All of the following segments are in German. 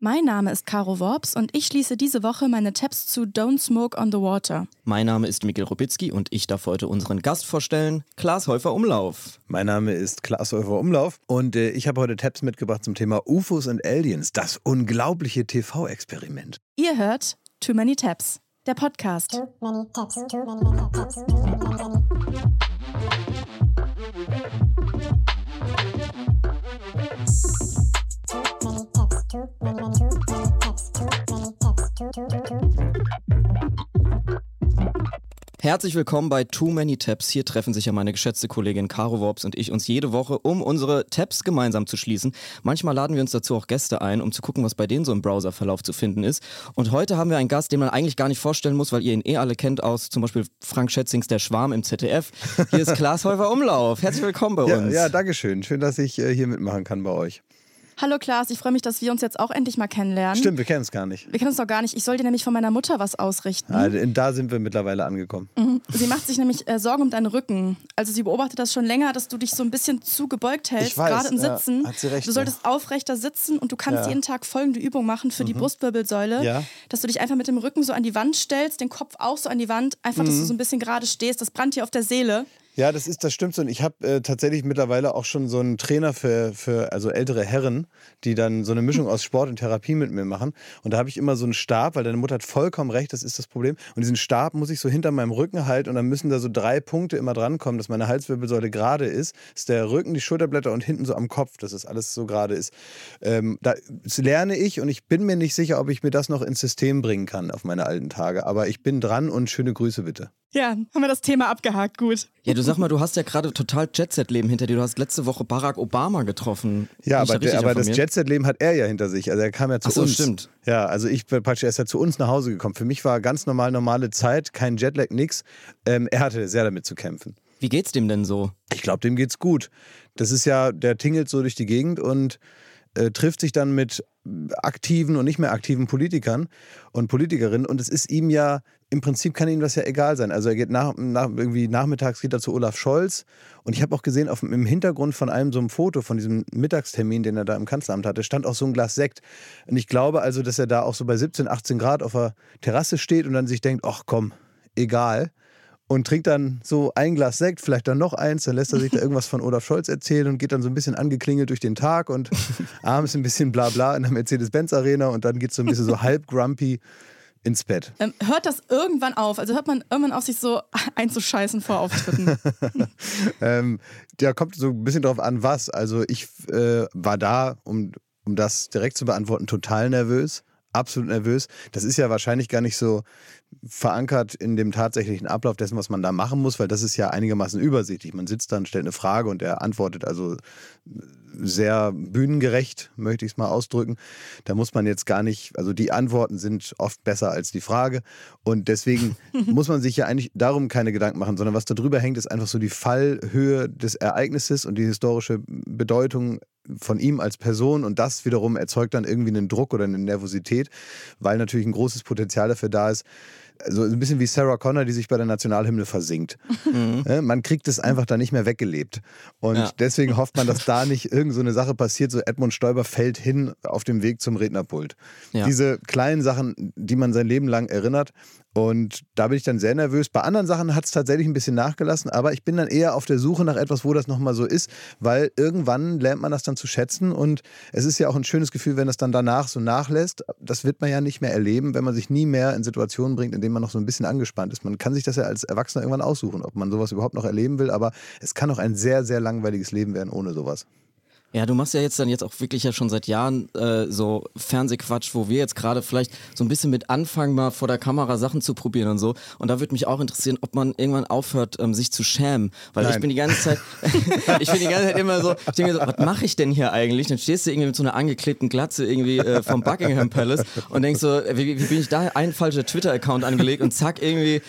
Mein Name ist Caro Worps und ich schließe diese Woche meine Tabs zu Don't Smoke on the Water. Mein Name ist Mikkel Robitzky und ich darf heute unseren Gast vorstellen, Klaas Häufer Umlauf. Mein Name ist Klaas Häufer Umlauf und äh, ich habe heute Tabs mitgebracht zum Thema UFOs und Aliens, das unglaubliche TV-Experiment. Ihr hört Too Many Tabs, der Podcast. Too many tabs, too many tabs, too many Herzlich willkommen bei Too Many Tabs. Hier treffen sich ja meine geschätzte Kollegin Caro Worps und ich uns jede Woche, um unsere Tabs gemeinsam zu schließen. Manchmal laden wir uns dazu auch Gäste ein, um zu gucken, was bei denen so im Browserverlauf zu finden ist. Und heute haben wir einen Gast, den man eigentlich gar nicht vorstellen muss, weil ihr ihn eh alle kennt aus zum Beispiel Frank Schätzings Der Schwarm im ZDF. Hier ist Klaas Häufer Umlauf. Herzlich willkommen bei uns. Ja, ja danke schön. Schön, dass ich äh, hier mitmachen kann bei euch. Hallo Klaas, ich freue mich, dass wir uns jetzt auch endlich mal kennenlernen. Stimmt, wir kennen es gar nicht. Wir kennen uns doch gar nicht. Ich soll dir nämlich von meiner Mutter was ausrichten. Ah, da sind wir mittlerweile angekommen. Mhm. Sie macht sich nämlich äh, Sorgen um deinen Rücken. Also sie beobachtet das schon länger, dass du dich so ein bisschen zu gebeugt hältst, gerade im Sitzen. Ja, hat sie recht, du solltest ja. aufrechter sitzen und du kannst ja. jeden Tag folgende Übung machen für mhm. die Brustwirbelsäule, dass du dich einfach mit dem Rücken so an die Wand stellst, den Kopf auch so an die Wand, einfach, dass du mhm. so ein bisschen gerade stehst. Das brannt dir auf der Seele. Ja, das ist, das stimmt so. Und ich habe äh, tatsächlich mittlerweile auch schon so einen Trainer für, für also ältere Herren, die dann so eine Mischung aus Sport und Therapie mit mir machen. Und da habe ich immer so einen Stab, weil deine Mutter hat vollkommen recht, das ist das Problem. Und diesen Stab muss ich so hinter meinem Rücken halten und dann müssen da so drei Punkte immer drankommen, dass meine Halswirbelsäule gerade ist. Das ist der Rücken, die Schulterblätter und hinten so am Kopf, dass das alles so gerade ist. Ähm, da, das lerne ich und ich bin mir nicht sicher, ob ich mir das noch ins System bringen kann auf meine alten Tage. Aber ich bin dran und schöne Grüße bitte. Ja, haben wir das Thema abgehakt, gut. Ja, du sag mal, du hast ja gerade total Jet-Set-Leben hinter dir. Du hast letzte Woche Barack Obama getroffen. Ja, aber, da aber das Jet-Set-Leben hat er ja hinter sich. Also er kam ja zu Ach so, uns. stimmt. Ja, also ich praktisch, er ist ja zu uns nach Hause gekommen. Für mich war ganz normal, normale Zeit, kein Jetlag, nix. Ähm, er hatte sehr damit zu kämpfen. Wie geht's dem denn so? Ich glaube, dem geht's gut. Das ist ja, der tingelt so durch die Gegend und äh, trifft sich dann mit aktiven und nicht mehr aktiven Politikern und Politikerinnen. Und es ist ihm ja im Prinzip kann ihm das ja egal sein. Also er geht nach, nach irgendwie nachmittags geht er zu Olaf Scholz. Und ich habe auch gesehen auf im Hintergrund von einem so einem Foto von diesem Mittagstermin, den er da im Kanzleramt hatte, stand auch so ein Glas Sekt. Und ich glaube also, dass er da auch so bei 17, 18 Grad auf der Terrasse steht und dann sich denkt, ach komm, egal und trinkt dann so ein Glas Sekt, vielleicht dann noch eins, dann lässt er sich da irgendwas von Olaf Scholz erzählen und geht dann so ein bisschen angeklingelt durch den Tag und abends ein bisschen bla bla in der Mercedes-Benz-Arena und dann geht es so ein bisschen so halb grumpy ins Bett. Ähm, hört das irgendwann auf? Also hört man irgendwann auf, sich so einzuscheißen vor Auftritten? ähm, ja, kommt so ein bisschen drauf an, was. Also ich äh, war da, um, um das direkt zu beantworten, total nervös absolut nervös. Das ist ja wahrscheinlich gar nicht so verankert in dem tatsächlichen Ablauf dessen, was man da machen muss, weil das ist ja einigermaßen übersichtlich. Man sitzt dann, stellt eine Frage und er antwortet also sehr bühnengerecht, möchte ich es mal ausdrücken. Da muss man jetzt gar nicht, also die Antworten sind oft besser als die Frage und deswegen muss man sich ja eigentlich darum keine Gedanken machen, sondern was da drüber hängt, ist einfach so die Fallhöhe des Ereignisses und die historische Bedeutung von ihm als Person und das wiederum erzeugt dann irgendwie einen Druck oder eine Nervosität, weil natürlich ein großes Potenzial dafür da ist, so ein bisschen wie Sarah Connor, die sich bei der Nationalhymne versinkt. Mhm. Man kriegt es einfach da nicht mehr weggelebt. Und ja. deswegen hofft man, dass da nicht irgend so eine Sache passiert, so Edmund Stoiber fällt hin auf dem Weg zum Rednerpult. Ja. Diese kleinen Sachen, die man sein Leben lang erinnert. Und da bin ich dann sehr nervös. Bei anderen Sachen hat es tatsächlich ein bisschen nachgelassen, aber ich bin dann eher auf der Suche nach etwas, wo das nochmal so ist, weil irgendwann lernt man das dann zu schätzen und es ist ja auch ein schönes Gefühl, wenn das dann danach so nachlässt. Das wird man ja nicht mehr erleben, wenn man sich nie mehr in Situationen bringt, in denen man noch so ein bisschen angespannt ist. Man kann sich das ja als Erwachsener irgendwann aussuchen, ob man sowas überhaupt noch erleben will, aber es kann auch ein sehr, sehr langweiliges Leben werden ohne sowas. Ja, du machst ja jetzt dann jetzt auch wirklich ja schon seit Jahren äh, so Fernsehquatsch, wo wir jetzt gerade vielleicht so ein bisschen mit anfangen, mal vor der Kamera Sachen zu probieren und so. Und da würde mich auch interessieren, ob man irgendwann aufhört, ähm, sich zu schämen. Weil Nein. ich bin die ganze Zeit, ich bin die ganze Zeit immer so, ich denke mir so, was mache ich denn hier eigentlich? Dann stehst du irgendwie mit so einer angeklebten Glatze irgendwie äh, vom Buckingham Palace und denkst so, wie, wie bin ich da ein falscher Twitter-Account angelegt und zack irgendwie.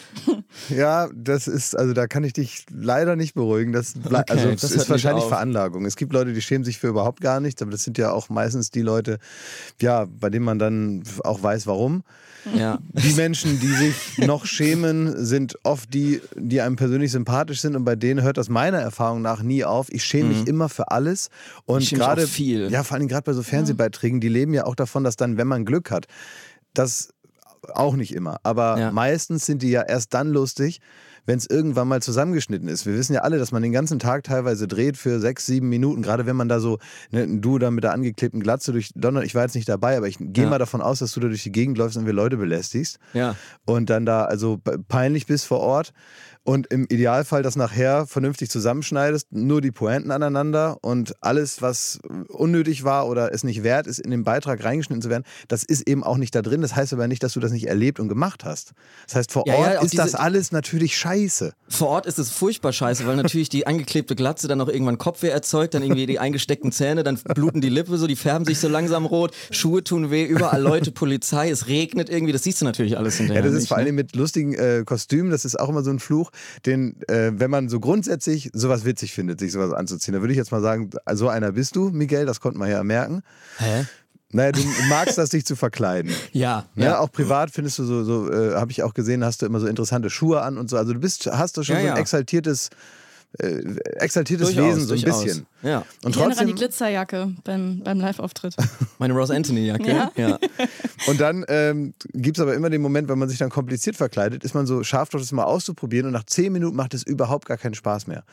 Ja, das ist, also da kann ich dich leider nicht beruhigen. Das, okay, also, das ist wahrscheinlich Veranlagung. Es gibt Leute, die schämen sich sich für überhaupt gar nichts, aber das sind ja auch meistens die Leute, ja, bei denen man dann auch weiß, warum. Ja. Die Menschen, die sich noch schämen, sind oft die, die einem persönlich sympathisch sind und bei denen hört das meiner Erfahrung nach nie auf. Ich schäme mich mhm. immer für alles und gerade viel. Ja, vor allem gerade bei so Fernsehbeiträgen, die leben ja auch davon, dass dann, wenn man Glück hat, das auch nicht immer, aber ja. meistens sind die ja erst dann lustig, wenn es irgendwann mal zusammengeschnitten ist. Wir wissen ja alle, dass man den ganzen Tag teilweise dreht für sechs, sieben Minuten, gerade wenn man da so, ne, du da mit der angeklebten Glatze durch London, ich war jetzt nicht dabei, aber ich gehe ja. mal davon aus, dass du da durch die Gegend läufst und wir Leute belästigst. Ja. Und dann da also peinlich bist vor Ort und im Idealfall das nachher vernünftig zusammenschneidest, nur die Pointen aneinander und alles, was unnötig war oder es nicht wert ist, in den Beitrag reingeschnitten zu werden, das ist eben auch nicht da drin. Das heißt aber nicht, dass du das nicht erlebt und gemacht hast. Das heißt, vor ja, Ort ja, ist das alles natürlich scheiße. Vor Ort ist es furchtbar scheiße, weil natürlich die angeklebte Glatze dann auch irgendwann Kopfweh erzeugt, dann irgendwie die eingesteckten Zähne, dann bluten die Lippe so, die färben sich so langsam rot, Schuhe tun weh, überall Leute, Polizei, es regnet irgendwie, das siehst du natürlich alles hinterher. Ja, das ist nicht, vor allem ne? mit lustigen äh, Kostümen, das ist auch immer so ein Fluch den, äh, wenn man so grundsätzlich sowas witzig findet, sich sowas anzuziehen, dann würde ich jetzt mal sagen, so einer bist du, Miguel, das konnte man ja merken. Hä? Naja, du magst das, dich zu verkleiden. Ja. ja. ja auch privat findest du so, so äh, habe ich auch gesehen, hast du immer so interessante Schuhe an und so. Also du bist, hast du schon ja, so ein ja. exaltiertes äh, exaltiertes durchaus, Wesen, so ein durchaus. bisschen. Ja. Und ich trotzdem, an die Glitzerjacke beim, beim Live-Auftritt. Meine Rose Anthony-Jacke. Ja. ja. Und dann ähm, gibt es aber immer den Moment, wenn man sich dann kompliziert verkleidet, ist man so scharf, das mal auszuprobieren und nach zehn Minuten macht es überhaupt gar keinen Spaß mehr.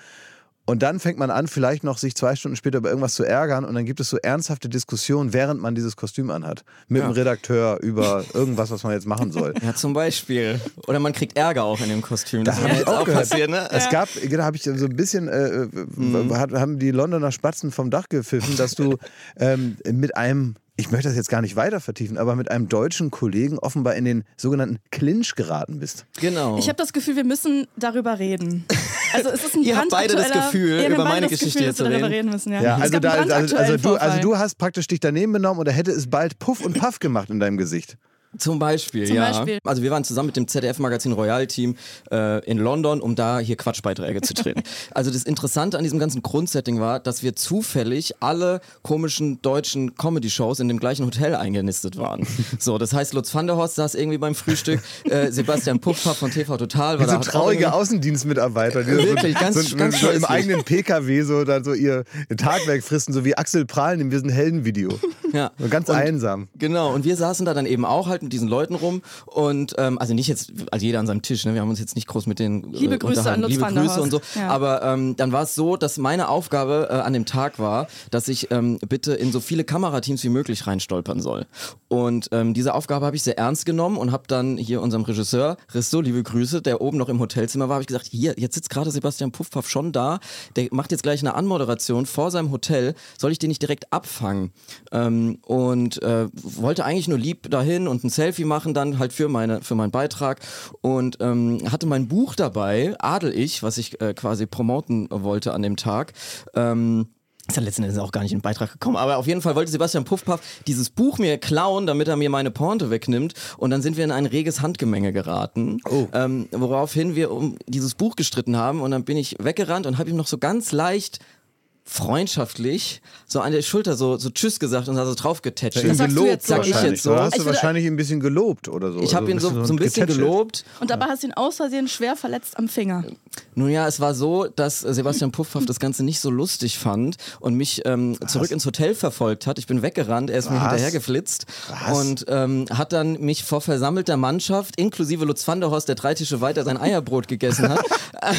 Und dann fängt man an, vielleicht noch sich zwei Stunden später über irgendwas zu ärgern und dann gibt es so ernsthafte Diskussionen, während man dieses Kostüm anhat. Mit ja. dem Redakteur über irgendwas, was man jetzt machen soll. Ja, zum Beispiel. Oder man kriegt Ärger auch in dem Kostüm. Das, das habe ich auch gehört. Passiert, ne? Es gab, da genau, habe ich so ein bisschen, äh, mhm. haben die Londoner Spatzen vom Dach gepfiffen, dass du ähm, mit einem ich möchte das jetzt gar nicht weiter vertiefen, aber mit einem deutschen Kollegen offenbar in den sogenannten Clinch geraten bist. Genau. Ich habe das Gefühl, wir müssen darüber reden. Also es ist ein Ihr habt beide das Gefühl, über meine Geschichte Gefühl, zu reden. reden müssen, ja. ja also, da, also, also, du, also du hast praktisch dich daneben benommen oder hätte es bald Puff und Puff gemacht in deinem Gesicht. Zum Beispiel, Zum ja. Beispiel. Also wir waren zusammen mit dem ZDF-Magazin Royal-Team äh, in London, um da hier Quatschbeiträge zu drehen. also das Interessante an diesem ganzen Grundsetting war, dass wir zufällig alle komischen deutschen Comedy-Shows in dem gleichen Hotel eingenistet waren. so, das heißt, Lutz van der Horst saß irgendwie beim Frühstück, äh, Sebastian Pupfer von TV Total war Wie so traurige Außendienstmitarbeiter, die Wirklich, so, ganz, so, ganz so im eigenen PKW so, dann so ihr, Tagwerk fristen, so wie Axel Prahlen in diesem Helden-Video. Ja. So ganz und, einsam. Genau, und wir saßen da dann eben auch halt mit diesen Leuten rum und ähm, also nicht jetzt, also jeder an seinem Tisch, ne? wir haben uns jetzt nicht groß mit den äh, Liebe Grüße an Lutz Liebe Grüße und so, ja. aber ähm, dann war es so, dass meine Aufgabe äh, an dem Tag war, dass ich ähm, bitte in so viele Kamerateams wie möglich reinstolpern soll. Und ähm, diese Aufgabe habe ich sehr ernst genommen und habe dann hier unserem Regisseur, Risto, liebe Grüße, der oben noch im Hotelzimmer war, habe ich gesagt, hier, jetzt sitzt gerade Sebastian Puffpaff schon da, der macht jetzt gleich eine Anmoderation vor seinem Hotel, soll ich den nicht direkt abfangen? Ähm, und äh, wollte eigentlich nur lieb dahin und ein Selfie machen dann halt für, meine, für meinen Beitrag und ähm, hatte mein Buch dabei, Adel ich, was ich äh, quasi promoten wollte an dem Tag. Ähm, ist ja letzten Endes auch gar nicht in den Beitrag gekommen, aber auf jeden Fall wollte Sebastian Puffpaff dieses Buch mir klauen, damit er mir meine Pointe wegnimmt. Und dann sind wir in ein reges Handgemenge geraten, oh. ähm, woraufhin wir um dieses Buch gestritten haben. Und dann bin ich weggerannt und habe ihm noch so ganz leicht freundschaftlich so an der Schulter so, so Tschüss gesagt und da so drauf getätscht. Ja, gelobt, sag ich jetzt so. hast du wahrscheinlich ein bisschen gelobt oder so. Ich habe also ihn so, so ein bisschen getätschelt. gelobt. Und dabei hast du ihn aus Versehen schwer verletzt am Finger. Nun ja, es war so, dass Sebastian Puffhoff das Ganze nicht so lustig fand und mich ähm, zurück ins Hotel verfolgt hat. Ich bin weggerannt, er ist Was? mir hinterhergeflitzt Was? und ähm, hat dann mich vor versammelter Mannschaft, inklusive Lutz van der Horst, der drei Tische weiter sein Eierbrot gegessen hat,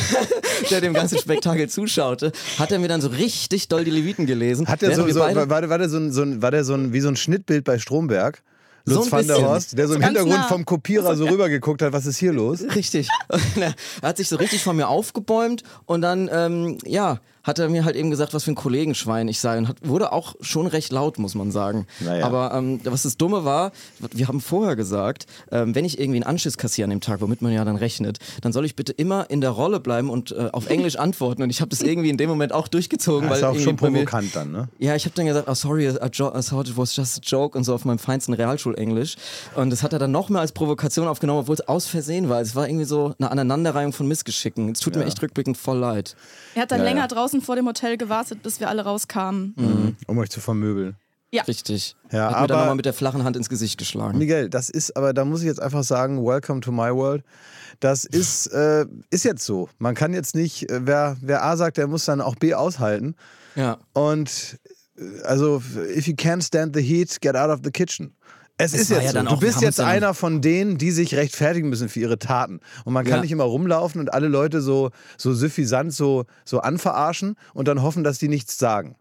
der dem ganzen Spektakel zuschaute, hat er mir dann so richtig richtig doll die Leviten gelesen. Hat der so, so war, war, der so ein, so ein, war der so ein, wie so ein Schnittbild bei Stromberg? Lutz so van der Horst, der so im Hintergrund nah. vom Kopierer so rübergeguckt hat, was ist hier los? Richtig. er hat sich so richtig von mir aufgebäumt und dann, ähm, ja, hat er mir halt eben gesagt, was für ein Kollegenschwein ich sei und hat, wurde auch schon recht laut, muss man sagen. Naja. Aber ähm, was das Dumme war, wir haben vorher gesagt, ähm, wenn ich irgendwie einen Anschiss kassiere an dem Tag, womit man ja dann rechnet, dann soll ich bitte immer in der Rolle bleiben und äh, auf Englisch antworten. Und ich habe das irgendwie in dem Moment auch durchgezogen. Das ist auch schon provokant dann, ne? Ja, ich habe dann gesagt, oh sorry, I, thought it was just a joke und so auf meinem feinsten Realschul Englisch. Und das hat er dann noch mehr als Provokation aufgenommen, obwohl es aus Versehen war. Es war irgendwie so eine Aneinanderreihung von Missgeschicken. Es tut ja. mir echt rückblickend voll leid. Er hat dann ja, länger ja. Draußen vor dem Hotel gewartet, bis wir alle rauskamen. Mhm. Um euch zu vermöbeln. Ja. Richtig. Ja, hat aber, mir dann nochmal mit der flachen Hand ins Gesicht geschlagen. Miguel, das ist, aber da muss ich jetzt einfach sagen, welcome to my world. Das ist, äh, ist jetzt so. Man kann jetzt nicht, äh, wer, wer A sagt, der muss dann auch B aushalten. Ja. Und äh, also, if you can't stand the heat, get out of the kitchen. Es, es ist jetzt ja so. Du bist jetzt einer von denen, die sich rechtfertigen müssen für ihre Taten. Und man kann ja. nicht immer rumlaufen und alle Leute so, so suffisant so, so anverarschen und dann hoffen, dass die nichts sagen.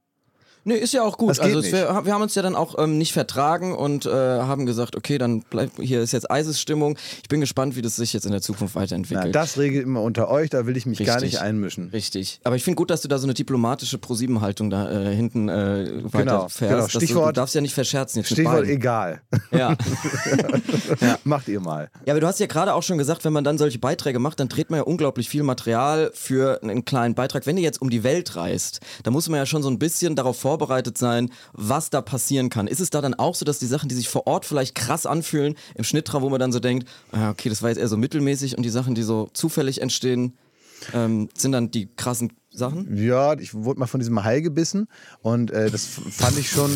Nee, ist ja auch gut. Also wir, wir, haben uns ja dann auch ähm, nicht vertragen und äh, haben gesagt, okay, dann bleibt hier ist jetzt Eisesstimmung. Ich bin gespannt, wie das sich jetzt in der Zukunft weiterentwickelt. Na, das regelt immer unter euch, da will ich mich Richtig. gar nicht einmischen. Richtig. Aber ich finde gut, dass du da so eine diplomatische Pro-7-Haltung da äh, hinten äh, weiter genau, fährst. Genau. Stichwort, du, du, darfst ja nicht verscherzen jetzt Stichwort egal. Ja. ja. Macht ihr mal. Ja, aber du hast ja gerade auch schon gesagt, wenn man dann solche Beiträge macht, dann dreht man ja unglaublich viel Material für einen kleinen Beitrag. Wenn ihr jetzt um die Welt reist, dann muss man ja schon so ein bisschen darauf vorbereitet sein, was da passieren kann. Ist es da dann auch so, dass die Sachen, die sich vor Ort vielleicht krass anfühlen, im Schnittraum, wo man dann so denkt, ah, okay, das war jetzt eher so mittelmäßig und die Sachen, die so zufällig entstehen, ähm, sind dann die krassen Sachen? Ja, ich wurde mal von diesem Hai gebissen und äh, das fand ich schon,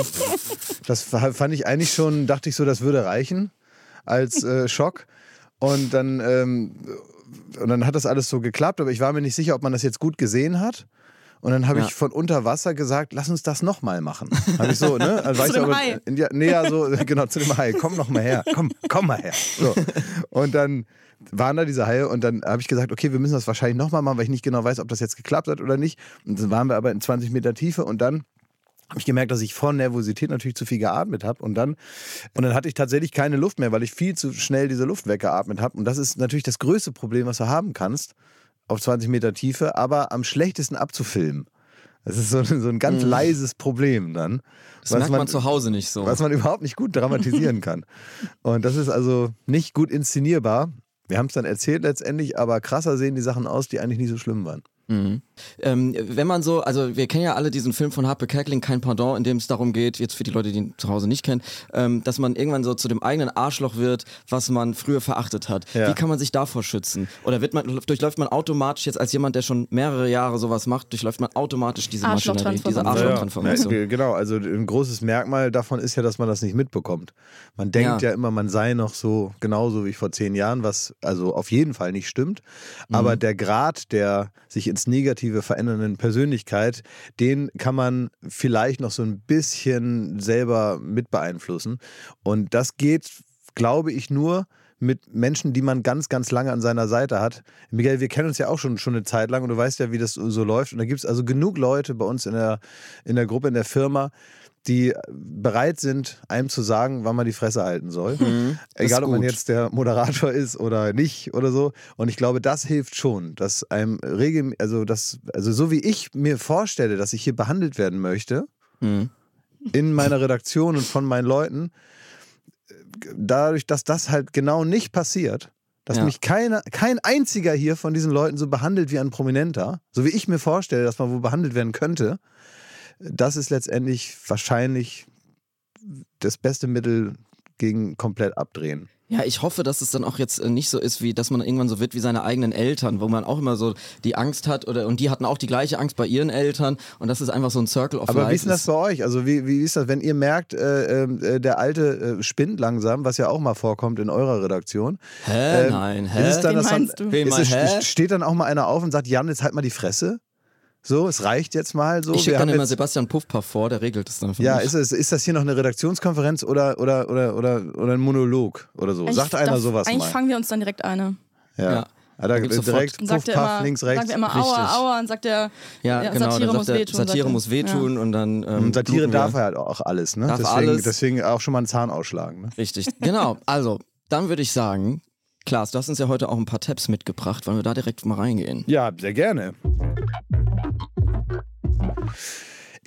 das fand ich eigentlich schon, dachte ich so, das würde reichen als äh, Schock. Und dann, ähm, und dann hat das alles so geklappt, aber ich war mir nicht sicher, ob man das jetzt gut gesehen hat. Und dann habe ja. ich von unter Wasser gesagt, lass uns das nochmal machen. Habe ich so, ne? Also zu dem aber, Hai. Ja, nee, ja, so, genau, zu dem Hai. Komm noch mal her. Komm, komm mal her. So. Und dann waren da diese Haie und dann habe ich gesagt, okay, wir müssen das wahrscheinlich nochmal machen, weil ich nicht genau weiß, ob das jetzt geklappt hat oder nicht. Und dann waren wir aber in 20 Meter Tiefe und dann habe ich gemerkt, dass ich vor Nervosität natürlich zu viel geatmet habe und dann und dann hatte ich tatsächlich keine Luft mehr, weil ich viel zu schnell diese Luft weggeatmet habe und das ist natürlich das größte Problem, was du haben kannst auf 20 Meter Tiefe, aber am schlechtesten abzufilmen. Das ist so, so ein ganz mhm. leises Problem dann. Das merkt man, man, zu Hause nicht so. Was man überhaupt nicht gut dramatisieren kann. Und das ist also nicht gut inszenierbar. Wir haben es dann erzählt letztendlich, aber krasser sehen die Sachen aus, die eigentlich nicht so schlimm waren. Mhm. Ähm, wenn man so, also wir kennen ja alle diesen Film von Harpe Kerkeling, kein Pardon, in dem es darum geht, jetzt für die Leute, die ihn zu Hause nicht kennen, ähm, dass man irgendwann so zu dem eigenen Arschloch wird, was man früher verachtet hat. Ja. Wie kann man sich davor schützen? Oder wird man, durchläuft man automatisch jetzt als jemand, der schon mehrere Jahre sowas macht, durchläuft man automatisch diese Maschinerie, diese Arschlochtransformation? Ja, genau, also ein großes Merkmal davon ist ja, dass man das nicht mitbekommt. Man denkt ja, ja immer, man sei noch so genauso wie vor zehn Jahren, was also auf jeden Fall nicht stimmt. Aber mhm. der Grad der sich ins Negative verändernden Persönlichkeit, den kann man vielleicht noch so ein bisschen selber mit beeinflussen. Und das geht, glaube ich, nur mit Menschen, die man ganz, ganz lange an seiner Seite hat. Miguel, wir kennen uns ja auch schon, schon eine Zeit lang und du weißt ja, wie das so läuft. Und da gibt es also genug Leute bei uns in der, in der Gruppe, in der Firma, die bereit sind, einem zu sagen, wann man die Fresse halten soll. Mhm, Egal, ob man jetzt der Moderator ist oder nicht oder so. Und ich glaube, das hilft schon, dass einem regelmäßig, also das, also so wie ich mir vorstelle, dass ich hier behandelt werden möchte, mhm. in meiner Redaktion und von meinen Leuten, dadurch, dass das halt genau nicht passiert, dass ja. mich keiner, kein einziger hier von diesen Leuten so behandelt wie ein Prominenter, so wie ich mir vorstelle, dass man wohl behandelt werden könnte, das ist letztendlich wahrscheinlich das beste Mittel gegen komplett abdrehen. Ja, ich hoffe, dass es dann auch jetzt äh, nicht so ist, wie dass man irgendwann so wird wie seine eigenen Eltern, wo man auch immer so die Angst hat oder und die hatten auch die gleiche Angst bei ihren Eltern und das ist einfach so ein Circle of Aber Life. wie ist denn das bei euch? Also wie, wie ist das, wenn ihr merkt, äh, ähm, äh, der Alte äh, spinnt langsam, was ja auch mal vorkommt in eurer Redaktion? Hä? Ähm, Nein, hä? Ist es dann, Wen meinst man, du? Ist es, hä? Steht dann auch mal einer auf und sagt, Jan, jetzt halt mal die Fresse? So, es reicht jetzt mal so. Ich schicke dann immer Sebastian Puffpaff vor, der regelt das dann für ja, mich. Ja, ist, ist das hier noch eine Redaktionskonferenz oder, oder, oder, oder, oder ein Monolog oder so? Sagt einer darf, sowas eigentlich mal. Eigentlich fangen wir uns dann direkt eine. Ja. ja. Ah, da, direkt Puff, Puff, immer, links, rechts. Sagt er immer Aua, Aua und sagt er, ja, ja genau, Satire muss wehtun. Satire muss wehtun ja. und dann. Ähm, und Satire darf er halt auch alles, ne? deswegen, alles. deswegen auch schon mal einen Zahn ausschlagen. Ne? Richtig, genau. Also, dann würde ich sagen, Klaas, du hast uns ja heute auch ein paar Tabs mitgebracht. Wollen wir da direkt mal reingehen? Ja, sehr gerne.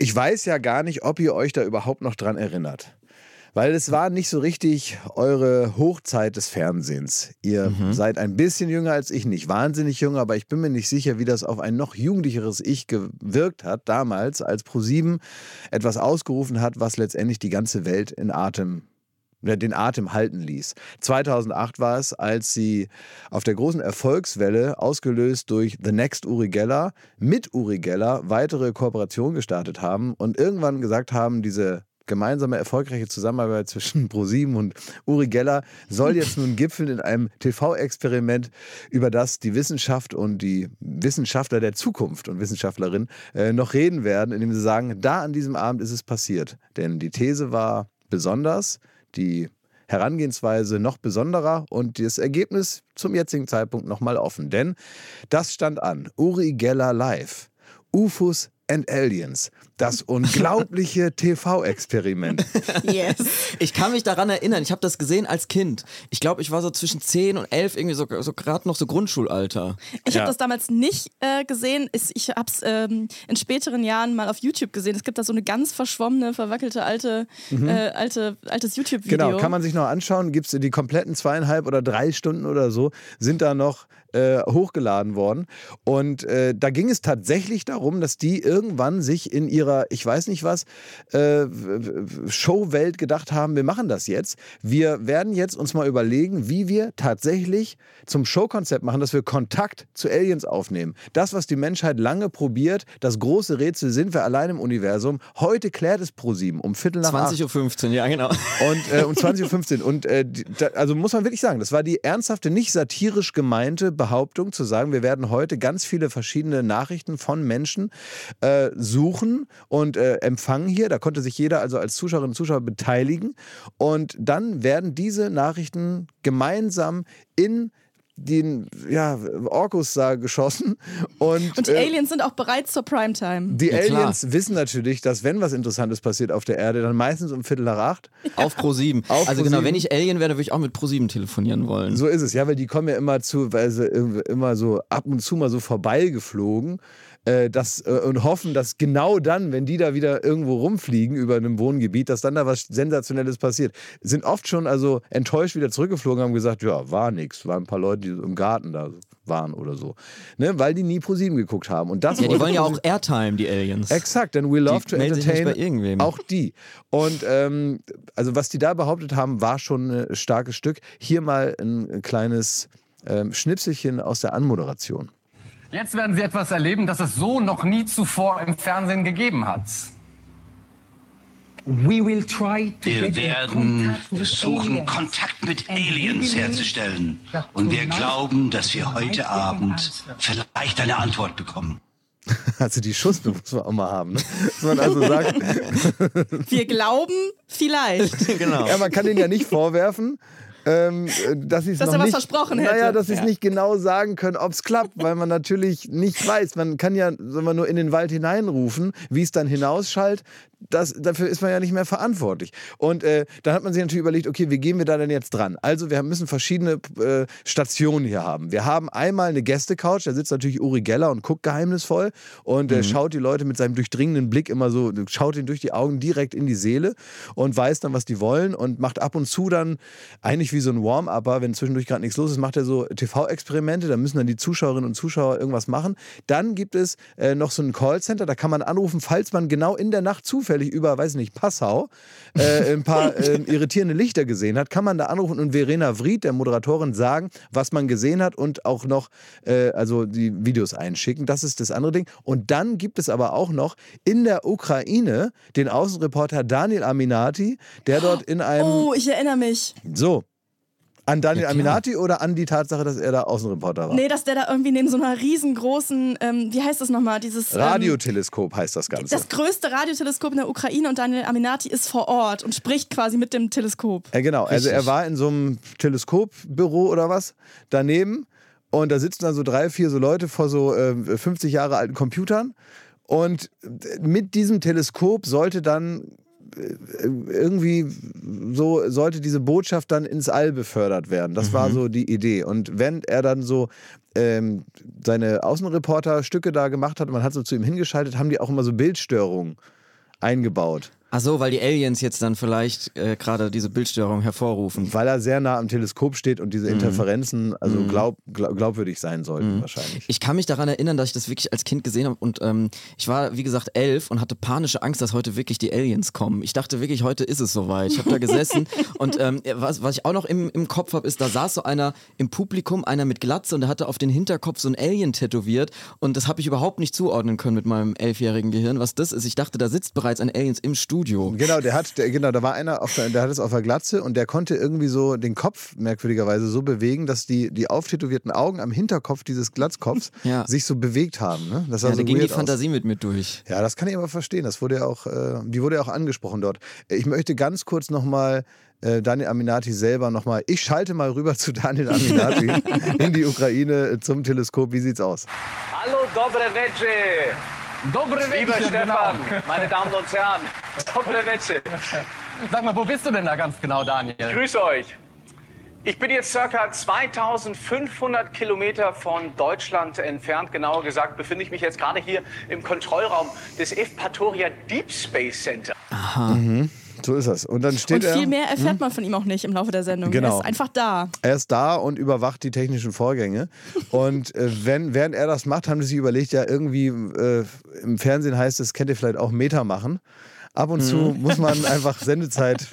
Ich weiß ja gar nicht, ob ihr euch da überhaupt noch dran erinnert. Weil es war nicht so richtig eure Hochzeit des Fernsehens. Ihr mhm. seid ein bisschen jünger als ich, nicht wahnsinnig jung, aber ich bin mir nicht sicher, wie das auf ein noch jugendlicheres Ich gewirkt hat, damals, als ProSieben etwas ausgerufen hat, was letztendlich die ganze Welt in Atem den Atem halten ließ. 2008 war es, als sie auf der großen Erfolgswelle, ausgelöst durch The Next Uri Geller, mit Uri Geller weitere Kooperationen gestartet haben und irgendwann gesagt haben, diese gemeinsame erfolgreiche Zusammenarbeit zwischen ProSieben und Uri Geller soll jetzt nun gipfeln in einem TV-Experiment, über das die Wissenschaft und die Wissenschaftler der Zukunft und Wissenschaftlerinnen äh, noch reden werden, indem sie sagen, da an diesem Abend ist es passiert. Denn die These war besonders, die Herangehensweise noch besonderer und das Ergebnis zum jetzigen Zeitpunkt nochmal offen. Denn das stand an. Uri Geller live. UFOs and Aliens. Das unglaubliche TV-Experiment. Yes. Ich kann mich daran erinnern, ich habe das gesehen als Kind. Ich glaube, ich war so zwischen 10 und 11, irgendwie so, so gerade noch so Grundschulalter. Ich ja. habe das damals nicht äh, gesehen. Ich habe es ähm, in späteren Jahren mal auf YouTube gesehen. Es gibt da so eine ganz verschwommene, verwackelte alte, mhm. äh, alte altes YouTube-Video. Genau, kann man sich noch anschauen. Gibt es die kompletten zweieinhalb oder drei Stunden oder so, sind da noch äh, hochgeladen worden. Und äh, da ging es tatsächlich darum, dass die irgendwann sich in ihrer, ich weiß nicht was, äh, Showwelt gedacht haben, wir machen das jetzt. Wir werden jetzt uns mal überlegen, wie wir tatsächlich zum Showkonzept machen, dass wir Kontakt zu Aliens aufnehmen. Das, was die Menschheit lange probiert, das große Rätsel, sind wir allein im Universum. Heute klärt es ProSieben um Viertel nach 20.15 Uhr, ja genau. Und äh, um 20.15 Uhr. Und äh, da, also muss man wirklich sagen, das war die ernsthafte, nicht satirisch gemeinte Behauptung zu sagen, wir werden heute ganz viele verschiedene Nachrichten von Menschen äh, suchen und äh, empfangen hier. Da konnte sich jeder also als Zuschauerin und Zuschauer beteiligen. Und dann werden diese Nachrichten gemeinsam in den ja, Orkus da geschossen. Und, und die äh, Aliens sind auch bereit zur Primetime. Die ja, Aliens klar. wissen natürlich, dass wenn was Interessantes passiert auf der Erde, dann meistens um Viertel nach acht. Ja. Auf Pro 7. Auf also Pro genau, 7. wenn ich Alien wäre, würde ich auch mit Pro 7 telefonieren wollen. So ist es, ja, weil die kommen ja immer zu, weil sie immer so ab und zu mal so vorbeigeflogen äh, das, äh, und hoffen, dass genau dann, wenn die da wieder irgendwo rumfliegen über einem Wohngebiet, dass dann da was Sensationelles passiert. Sind oft schon also enttäuscht wieder zurückgeflogen, haben gesagt, ja, war nichts. Waren ein paar Leute, die im Garten da waren oder so. Ne? Weil die nie pro 7 geguckt haben. Und das ja, die wollen ja auch Airtime, die Aliens. Exakt, denn we love die to entertain auch die. Und ähm, also was die da behauptet haben, war schon ein starkes Stück. Hier mal ein kleines ähm, Schnipselchen aus der Anmoderation. Jetzt werden Sie etwas erleben, das es so noch nie zuvor im Fernsehen gegeben hat. Wir werden versuchen, Kontakt mit Aliens herzustellen. Und wir glauben, dass wir heute Abend vielleicht eine Antwort bekommen. Also die Schussbe muss man auch mal haben, ne? Dass man also sagt. Wir glauben, vielleicht. genau. Ja, man kann den ja nicht vorwerfen, ähm, dass, dass er was versprochen hätte. Naja, dass sie es ja. nicht genau sagen können, ob es klappt, weil man natürlich nicht weiß. Man kann ja sagen nur in den Wald hineinrufen, wie es dann hinausschallt das, dafür ist man ja nicht mehr verantwortlich. Und äh, dann hat man sich natürlich überlegt, okay, wie gehen wir da denn jetzt dran? Also wir müssen verschiedene äh, Stationen hier haben. Wir haben einmal eine Gästecouch, da sitzt natürlich Uri Geller und guckt geheimnisvoll und äh, mhm. schaut die Leute mit seinem durchdringenden Blick immer so, schaut ihnen durch die Augen direkt in die Seele und weiß dann, was die wollen und macht ab und zu dann, eigentlich wie so ein Warm-Upper, wenn zwischendurch gerade nichts los ist, macht er so TV-Experimente, da müssen dann die Zuschauerinnen und Zuschauer irgendwas machen. Dann gibt es äh, noch so ein Callcenter, da kann man anrufen, falls man genau in der Nacht zufällig zufällig über, weiß nicht, Passau äh, ein paar äh, irritierende Lichter gesehen hat, kann man da anrufen und Verena Vried, der Moderatorin, sagen, was man gesehen hat und auch noch äh, also die Videos einschicken. Das ist das andere Ding. Und dann gibt es aber auch noch in der Ukraine den Außenreporter Daniel Aminati, der dort in einem. Oh, ich erinnere mich. So, an Daniel ja, Aminati oder an die Tatsache, dass er da Außenreporter war? Nee, dass der da irgendwie neben so einer riesengroßen, ähm, wie heißt das nochmal, dieses... Ähm, Radioteleskop heißt das Ganze. Das größte Radioteleskop in der Ukraine und Daniel Aminati ist vor Ort und spricht quasi mit dem Teleskop. Ja, genau. Also er war in so einem Teleskopbüro oder was daneben und da sitzen dann so drei, vier so Leute vor so äh, 50 Jahre alten Computern und mit diesem Teleskop sollte dann irgendwie so sollte diese Botschaft dann ins All befördert werden. Das mhm. war so die Idee. Und wenn er dann so ähm, seine Außenreporter-Stücke da gemacht hat, man hat so zu ihm hingeschaltet, haben die auch immer so Bildstörungen eingebaut. Ach so, weil die Aliens jetzt dann vielleicht äh, gerade diese Bildstörung hervorrufen. Weil er sehr nah am Teleskop steht und diese Interferenzen also glaub, glaub, glaubwürdig sein sollten wahrscheinlich. Ich kann mich daran erinnern, dass ich das wirklich als Kind gesehen habe und ähm, ich war, wie gesagt, elf und hatte panische Angst, dass heute wirklich die Aliens kommen. Ich dachte wirklich, heute ist es soweit. Ich habe da gesessen und ähm, was, was ich auch noch im, im Kopf habe, ist, da saß so einer im Publikum, einer mit Glatze und der hatte auf den Hinterkopf so ein Alien tätowiert und das habe ich überhaupt nicht zuordnen können mit meinem elfjährigen Gehirn, was das ist. Ich dachte, da sitzt bereits ein Aliens im Studio. Genau, der hat, der, genau, da war einer, auf der, der hat es auf der Glatze und der konnte irgendwie so den Kopf merkwürdigerweise so bewegen, dass die, die auftätowierten Augen am Hinterkopf dieses Glatzkopfs Ja. sich so bewegt haben. Ne? Das sah Ja, so da ging die weird aus. Fantasie mit mir durch. Ja, das kann ich aber verstehen. Das wurde ja auch, äh, die wurde ja auch angesprochen dort. Ich möchte ganz kurz nochmal äh, Daniel Aminati selber nochmal. Ich schalte mal rüber zu Daniel Aminati in die Ukraine zum Teleskop. Wie sieht's aus? Hallo, dobre večer. Dobre Lieber Večer, Stefan, genau. meine Damen und Herren, dobre večer. Sag mal, wo bist du denn da ganz genau, Daniel? Grüße euch. Ich bin jetzt circa 2500 Kilometer von Deutschland entfernt. Genauer gesagt befinde ich mich jetzt gerade hier im Kontrollraum des Evpatoria Deep Space Center. So ist das. Und dann steht Und er. viel mehr erfährt man von ihm auch nicht im Laufe der Sendung. Genau. Er ist einfach da. Er ist da und überwacht die technischen Vorgänge. Und äh, wenn, während er das macht, haben sie sich überlegt, ja, irgendwie äh, im Fernsehen heißt es, kennt ihr vielleicht auch Meter machen. Ab und zu muss man einfach Sendezeit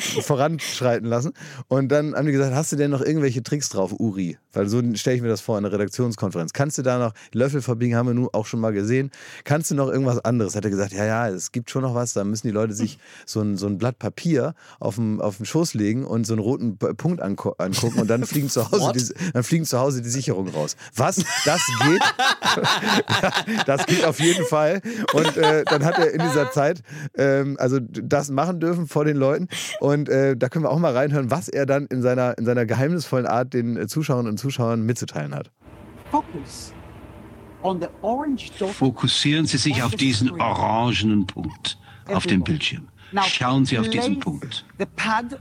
voranschreiten lassen. Und dann haben die gesagt, hast du denn noch irgendwelche Tricks drauf, Uri? Weil so stelle ich mir das vor in einer Redaktionskonferenz. Kannst du da noch, Löffel verbiegen haben wir nun auch schon mal gesehen. Kannst du noch irgendwas anderes? Hat er gesagt, ja, ja, es gibt schon noch was. Da müssen die Leute sich so ein, so ein Blatt Papier auf den, auf den Schoß legen und so einen roten Punkt angu angucken und dann fliegen, zu Hause die, dann fliegen zu Hause die Sicherungen raus. Was? Das geht? das geht auf jeden Fall. Und äh, dann hat er in dieser Zeit ähm, also das machen dürfen vor den Leuten. Und äh, da können wir auch mal reinhören, was er dann in seiner, in seiner geheimnisvollen Art den äh, Zuschauerinnen und Zuschauern mitzuteilen hat. focus on the orange dot. Fokussieren Sie sich auf diesen orangenen Punkt auf dem Bildschirm. Now, Schauen Sie auf diesen Punkt.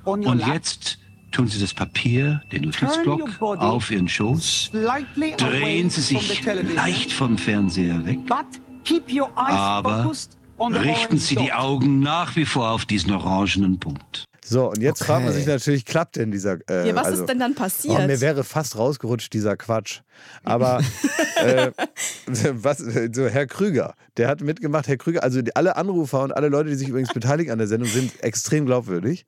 Und jetzt tun Sie das Papier, den Notizblock, auf Ihren Schoß. Drehen Sie sich leicht vom Fernseher weg. but keep your eyes Aber focused on the richten Sie die. Augen nach wie vor auf diesen orangenen Punkt. So, und jetzt fragt man sich natürlich, klappt denn dieser. Äh, Ja, was also, ist denn dann Oh, passiert? mir wäre fast rausgerutscht, dieser Quatsch. Aber äh, was, so Herr Krüger, der hat mitgemacht. Herr Krüger, also die, alle Anrufer und alle Leute, die sich übrigens beteiligen an der Sendung, sind extrem glaubwürdig.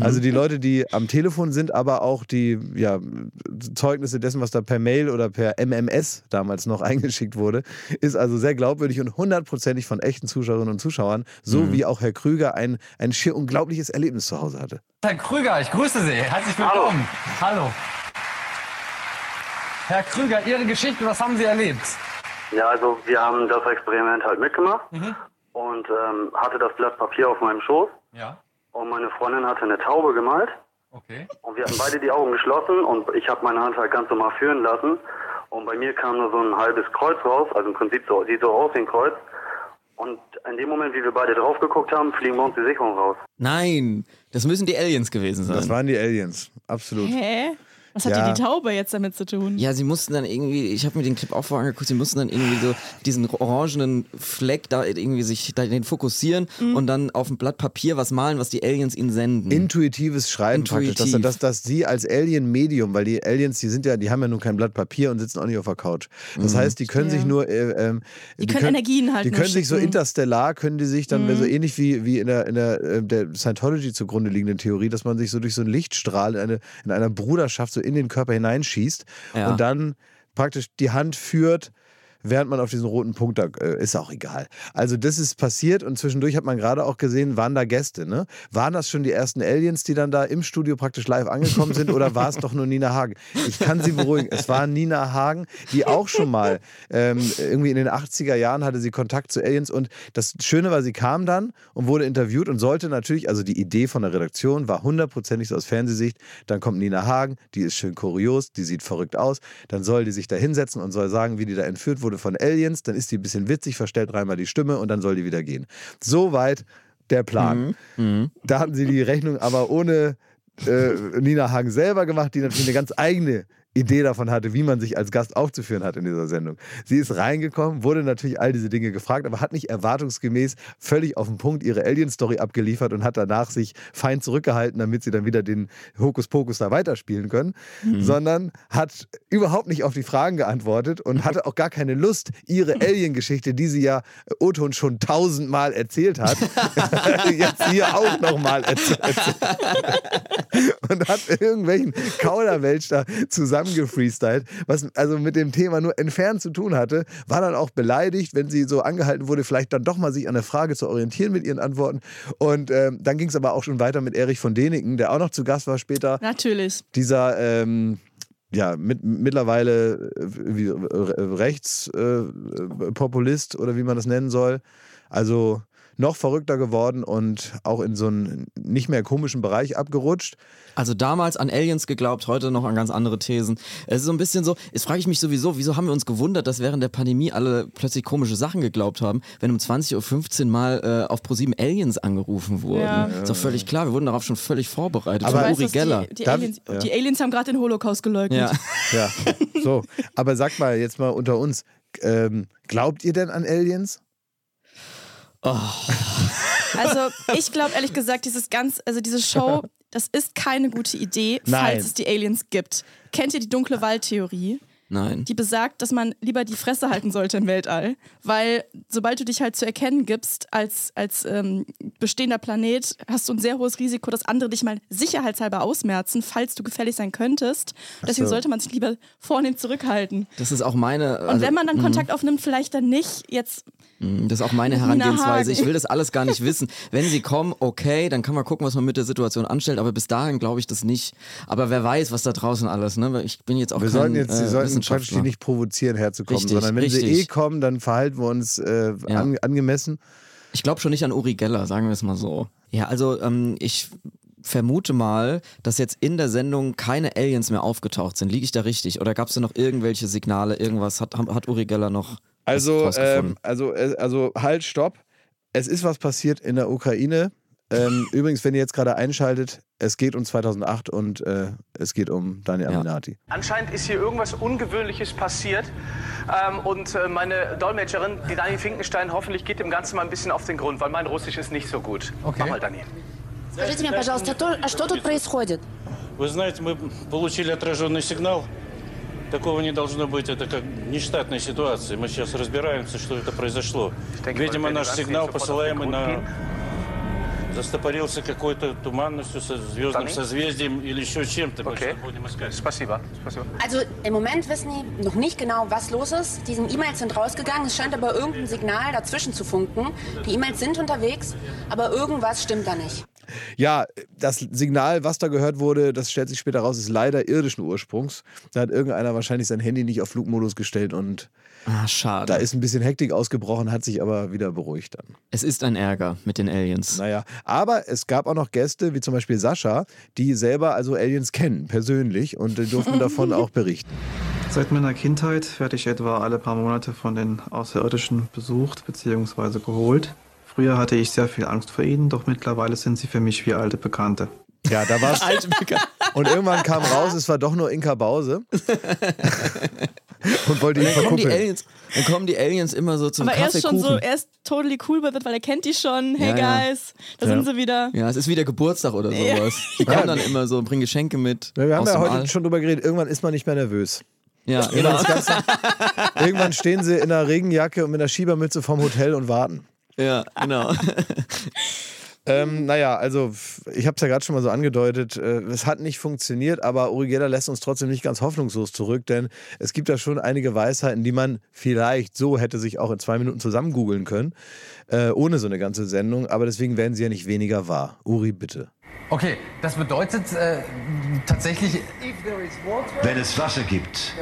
Also die Leute, die am Telefon sind, aber auch die ja, Zeugnisse dessen, was da per Mail oder per MMS damals noch eingeschickt wurde, ist also sehr glaubwürdig und hundertprozentig von echten Zuschauerinnen und Zuschauern, so wie auch Herr Krüger ein, ein schier unglaubliches Erlebnis zu Hause hatte. Herr Krüger, ich grüße Sie. Herzlich willkommen. Hallo. Herr Krüger, Ihre Geschichte, was haben Sie erlebt? Ja, also wir haben das Experiment halt mitgemacht und ähm, hatte das Blatt Papier auf meinem Schoß Ja. Und meine Freundin hatte eine Taube gemalt Okay. und wir hatten beide die Augen geschlossen und ich habe meine Hand halt ganz normal führen lassen und bei mir kam nur so ein halbes Kreuz raus, also im Prinzip so, sieht so aus wie ein Kreuz und in dem Moment, wie wir beide drauf geguckt haben, fliegen bei uns die Sicherung raus. Nein, das müssen die Aliens gewesen sein. Das waren die Aliens, absolut. Hä? Was hat Ja. denn die Taube jetzt damit zu tun? Ja, sie mussten dann irgendwie, ich habe mir den Clip auch vorher angeguckt, sie mussten dann irgendwie so diesen orangenen Fleck da irgendwie sich da den fokussieren Mhm. und dann auf ein Blatt Papier was malen, was die Aliens ihnen senden. Intuitives Schreiben Intuitiv. praktisch, dass, dass, dass sie als Alien-Medium, weil die Aliens, die sind ja, die haben ja nun kein Blatt Papier und sitzen auch nicht auf der Couch. Das heißt, die können Ja. sich nur, äh, ähm, Die können Energien halt Die können sich so schicken. interstellar, können die sich dann so ähnlich wie, wie in der, in der, äh, der Scientology zugrunde liegenden Theorie, dass man sich so durch so einen Lichtstrahl in, eine, in einer Bruderschaft so in den Körper hineinschießt Ja. und dann praktisch die Hand führt während man auf diesen roten Punkt da, äh, ist auch egal. Also das ist passiert und zwischendurch hat man gerade auch gesehen, waren da Gäste, ne? Waren das schon die ersten Aliens, die dann da im Studio praktisch live angekommen sind oder war es doch nur Nina Hagen? Ich kann sie beruhigen, es war Nina Hagen, die auch schon mal ähm, irgendwie in den 80er Jahren hatte sie Kontakt zu Aliens und das Schöne war, sie kam dann und wurde interviewt und sollte natürlich, also die Idee von der Redaktion war hundertprozentig so aus Fernsehsicht, dann kommt Nina Hagen, die ist schön kurios, die sieht verrückt aus, dann soll die sich da hinsetzen und soll sagen, wie die da entführt wurde von Aliens, dann ist die ein bisschen witzig, verstellt dreimal die Stimme und dann soll die wieder gehen. Soweit der Plan. Da hatten sie die Rechnung aber ohne äh, Nina Hagen selber gemacht, die natürlich eine ganz eigene Idee davon hatte, wie man sich als Gast aufzuführen hat in dieser Sendung. Sie ist reingekommen, wurde natürlich all diese Dinge gefragt, aber hat nicht erwartungsgemäß völlig auf den Punkt ihre Alien-Story abgeliefert und hat danach sich fein zurückgehalten, damit sie dann wieder den Hokuspokus da weiterspielen können, mhm. sondern hat überhaupt nicht auf die Fragen geantwortet und hatte auch gar keine Lust, ihre Alien-Geschichte, die sie ja Oton schon tausendmal erzählt hat, jetzt hier auch nochmal erzählt. und hat irgendwelchen Kauderwelsch da zusammen zusammengefreestylt, was also mit dem Thema nur entfernt zu tun hatte, war dann auch beleidigt, wenn sie so angehalten wurde, vielleicht dann doch mal sich an der Frage zu orientieren mit ihren Antworten. Und ähm, dann ging es aber auch schon weiter mit Erich von Deniken, der auch noch zu Gast war später. Natürlich. Dieser ähm, ja, mit, mittlerweile äh, Rechtspopulist äh, oder wie man das nennen soll. Also noch verrückter geworden und auch in so einen nicht mehr komischen Bereich abgerutscht. Also damals an Aliens geglaubt, heute noch an ganz andere Thesen. Es ist so ein bisschen so, jetzt frage ich mich sowieso, wieso haben wir uns gewundert, dass während der Pandemie alle plötzlich komische Sachen geglaubt haben, wenn um 20.15 Uhr mal äh, auf ProSieben Aliens angerufen wurden. Ja. Ist doch völlig klar, wir wurden darauf schon völlig vorbereitet. Aber Uri Geller. Die, die, Aliens, ja. die, Aliens, haben gerade den Holocaust geleugnet. Ja. ja, so. Aber sag mal jetzt mal unter uns, ähm, glaubt ihr denn an Aliens? Oh. Also ich glaube ehrlich gesagt, dieses ganz, also diese Show, das ist keine gute Idee, Nein. falls es die Aliens gibt. Kennt ihr die dunkle Waldtheorie? Nein. Die besagt, dass man lieber die Fresse halten sollte im Weltall. Weil sobald du dich halt zu erkennen gibst als, als ähm, bestehender Planet, hast du ein sehr hohes Risiko, dass andere dich mal sicherheitshalber ausmerzen, falls du gefällig sein könntest. Deswegen so. sollte man sich lieber vornehm zurückhalten. Das ist auch meine. Also, Und wenn man dann mhm. Kontakt aufnimmt, vielleicht dann nicht jetzt Mhm, das ist auch meine Herangehensweise. Ich will das alles gar nicht wissen. Wenn sie kommen, okay, dann kann man gucken, was man mit der Situation anstellt. Aber bis dahin glaube ich das nicht. Aber wer weiß, was da draußen alles. Ne? Ich bin jetzt auch wir kein sollten jetzt, Sie äh, sollten praktisch die nicht provozieren, herzukommen, richtig, sondern wenn richtig. sie eh kommen, dann verhalten wir uns äh, ja. an, angemessen. Ich glaube schon nicht an Uri Geller, sagen wir es mal so. Ja, also ähm, ich vermute mal, dass jetzt in der Sendung keine Aliens mehr aufgetaucht sind. Liege ich da richtig? Oder gab es da noch irgendwelche Signale, irgendwas? Hat, hat Uri Geller noch also, ähm, also, äh, also halt, stopp. Es ist was passiert in der Ukraine. Ähm, übrigens, wenn ihr jetzt gerade einschaltet, es geht um 2008 und äh, es geht um Daniel ja. Aminati. Anscheinend ist hier irgendwas Ungewöhnliches passiert. Ähm, und äh, meine Dolmetscherin, die Dani Finkenstein, hoffentlich geht dem Ganzen mal ein bisschen auf den Grund, weil mein Russisch ist nicht so gut. Okay. Mach mal, Dani. Скажите мне, пожалуйста, а что тут происходит? Вы знаете, мы получили отраженный сигнал Такого не должно быть. Это как нештатная ситуация. Мы сейчас разбираемся, что это произошло. Видимо, наш сигнал, посылаемый на застопорился какой-то туманностью, со звездным созвездием или еще чем-то. Okay. Будем искать. Спасибо. Спасибо. Also im Moment wissen die noch nicht genau, was los ist. Die E-Mails sind rausgegangen. Es scheint aber irgendein Signal dazwischen zu funken. Die E-Mails sind unterwegs, aber irgendwas stimmt da nicht. Ja, das Signal, was da gehört wurde, das stellt sich später raus, ist leider irdischen Ursprungs. Da hat irgendeiner wahrscheinlich sein Handy nicht auf Flugmodus gestellt und ah, schade. da ist ein bisschen Hektik ausgebrochen, hat sich aber wieder beruhigt dann. Es ist ein Ärger mit den Aliens. Naja, aber es gab auch noch Gäste, wie zum Beispiel Sascha, die selber also Aliens kennen, persönlich und durften davon auch berichten. Seit meiner Kindheit werde ich etwa alle paar Monate von den Außerirdischen besucht bzw. geholt. Früher hatte ich sehr viel Angst vor ihnen, doch mittlerweile sind sie für mich wie alte Bekannte. Ja, da war es. Und irgendwann kam raus, es war doch nur Inka Bause. und wollte ihn dann kommen, die Aliens, dann kommen die Aliens immer so zum Aber er ist schon so, er ist totally cool with it, weil er kennt die schon. Hey ja, guys, da ja. sind sie wieder. Ja, es ist wieder Geburtstag oder sowas. Die kommen dann immer so und bringen Geschenke mit. wir haben ja heute All. schon drüber geredet, irgendwann ist man nicht mehr nervös. Ja, genau. irgendwann stehen sie in einer Regenjacke und mit einer Schiebermütze vorm Hotel und warten. Ja, genau. Ähm, naja, also ich habe es ja gerade schon mal so angedeutet, äh, es hat nicht funktioniert, aber Uri Geller lässt uns trotzdem nicht ganz hoffnungslos zurück, denn es gibt da schon einige Weisheiten, die man vielleicht so hätte sich auch in zwei Minuten zusammen googeln können, äh, ohne so eine ganze Sendung, aber deswegen werden sie ja nicht weniger wahr. Uri, bitte. Okay, das bedeutet äh, tatsächlich. Wenn es Wasser gibt,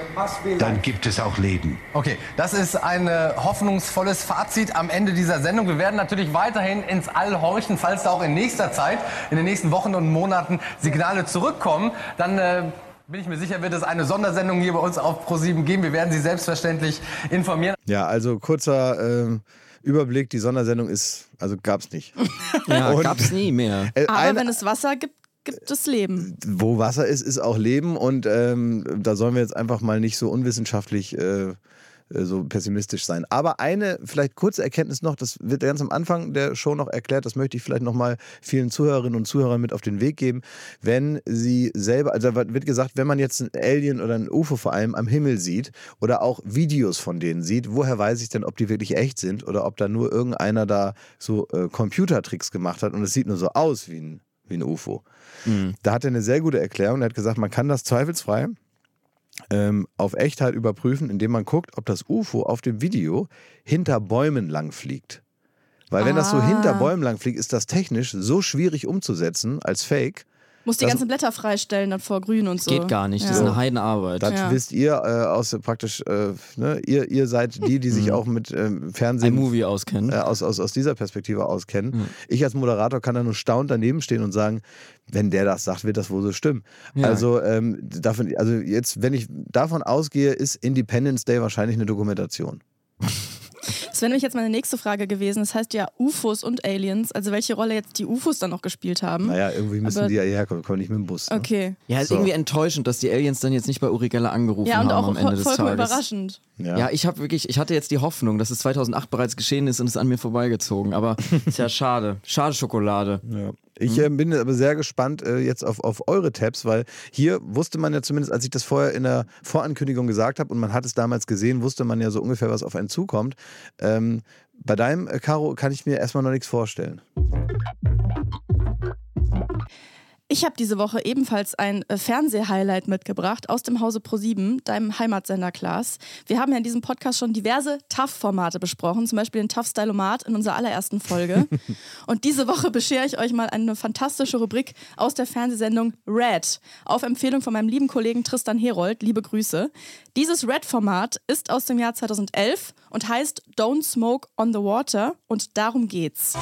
dann gibt es auch Leben. Okay, das ist ein äh, hoffnungsvolles Fazit am Ende dieser Sendung. Wir werden natürlich weiterhin ins All horchen, falls da auch in nächster Zeit, in den nächsten Wochen und Monaten Signale zurückkommen. Dann äh, bin ich mir sicher, wird es eine Sondersendung hier bei uns auf ProSieben geben. Wir werden Sie selbstverständlich informieren. Ja, also kurzer. Ähm Überblick, die Sondersendung ist, also gab es nicht. ja, gab es nie mehr. Äh, Aber wenn es Wasser gibt, gibt es Leben. Wo Wasser ist, ist auch Leben und ähm, da sollen wir jetzt einfach mal nicht so unwissenschaftlich äh, äh, so pessimistisch sein. Aber eine vielleicht kurze Erkenntnis noch, das wird ganz am Anfang der Show noch erklärt, das möchte ich vielleicht nochmal vielen Zuhörerinnen und Zuhörern mit auf den Weg geben. Wenn sie selber, also wird gesagt, wenn man jetzt ein Alien oder ein UFO vor allem am Himmel sieht oder auch Videos von denen sieht, woher weiß ich denn, ob die wirklich echt sind oder ob da nur irgendeiner da so äh, Computertricks gemacht hat und es sieht nur so aus wie ein, wie ein UFO. Mhm. Da hat er eine sehr gute Erklärung. Er hat gesagt, man kann das zweifelsfrei ähm, auf Echtheit überprüfen, indem man guckt, ob das UFO auf dem Video hinter Bäumen lang fliegt. Weil wenn das so Ah. hinter Bäumen lang fliegt, ist das technisch so schwierig umzusetzen als Fake. Muss die Das- ganzen Blätter freistellen dann vor Grün und so. Geht gar nicht, das ist Ja. eine Heidenarbeit. Das Ja. wisst ihr äh, aus praktisch, äh, ne, ihr, ihr seid die, die sich auch mit ähm, Fernsehen Ein Movie auskennen. äh, aus, aus, aus dieser Perspektive auskennen. Ich als Moderator kann da nur staunend daneben stehen und sagen, wenn der das sagt, wird das wohl so stimmen. Ja. Also, ähm, davon, also jetzt, wenn ich davon ausgehe, ist Independence Day wahrscheinlich eine Dokumentation. Das wäre nämlich jetzt meine nächste Frage gewesen. Das heißt ja UFOs und Aliens. Also welche Rolle jetzt die UFOs dann noch gespielt haben. Naja, irgendwie müssen Aber- die ja hierher kommen, kommen nicht mit dem Bus. Ne? Okay. Ja, ist So. irgendwie enttäuschend, dass die Aliens dann jetzt nicht bei Uri Geller angerufen Ja, und haben auch am Ende des vollkommen Tages. überraschend. Ja. Ja, ich habe wirklich, ich hatte jetzt die Hoffnung, dass es 2008 bereits geschehen ist und es an mir vorbeigezogen. Aber ist ja schade. Schade Schokolade. Ja. Ich äh, bin aber sehr gespannt äh, jetzt auf, auf eure Tabs, weil hier wusste man ja zumindest, als ich das vorher in der Vorankündigung gesagt habe und man hat es damals gesehen, wusste man ja so ungefähr, was auf einen zukommt. Ähm, bei deinem, äh, Caro, kann ich mir erstmal noch nichts vorstellen. Ich habe diese Woche ebenfalls ein äh, Fernseh-Highlight mitgebracht aus dem Hause Pro7, deinem Heimatsender Klaas. Wir haben ja in diesem Podcast schon diverse TAF-Formate besprochen, zum Beispiel den TAF-Stylomat in unserer allerersten Folge. Und diese Woche beschere ich euch mal eine fantastische Rubrik aus der Fernsehsendung Red, auf Empfehlung von meinem lieben Kollegen Tristan Herold. Liebe Grüße. Dieses Red-Format ist aus dem Jahr 2011 und heißt Don't Smoke on the Water und darum geht's.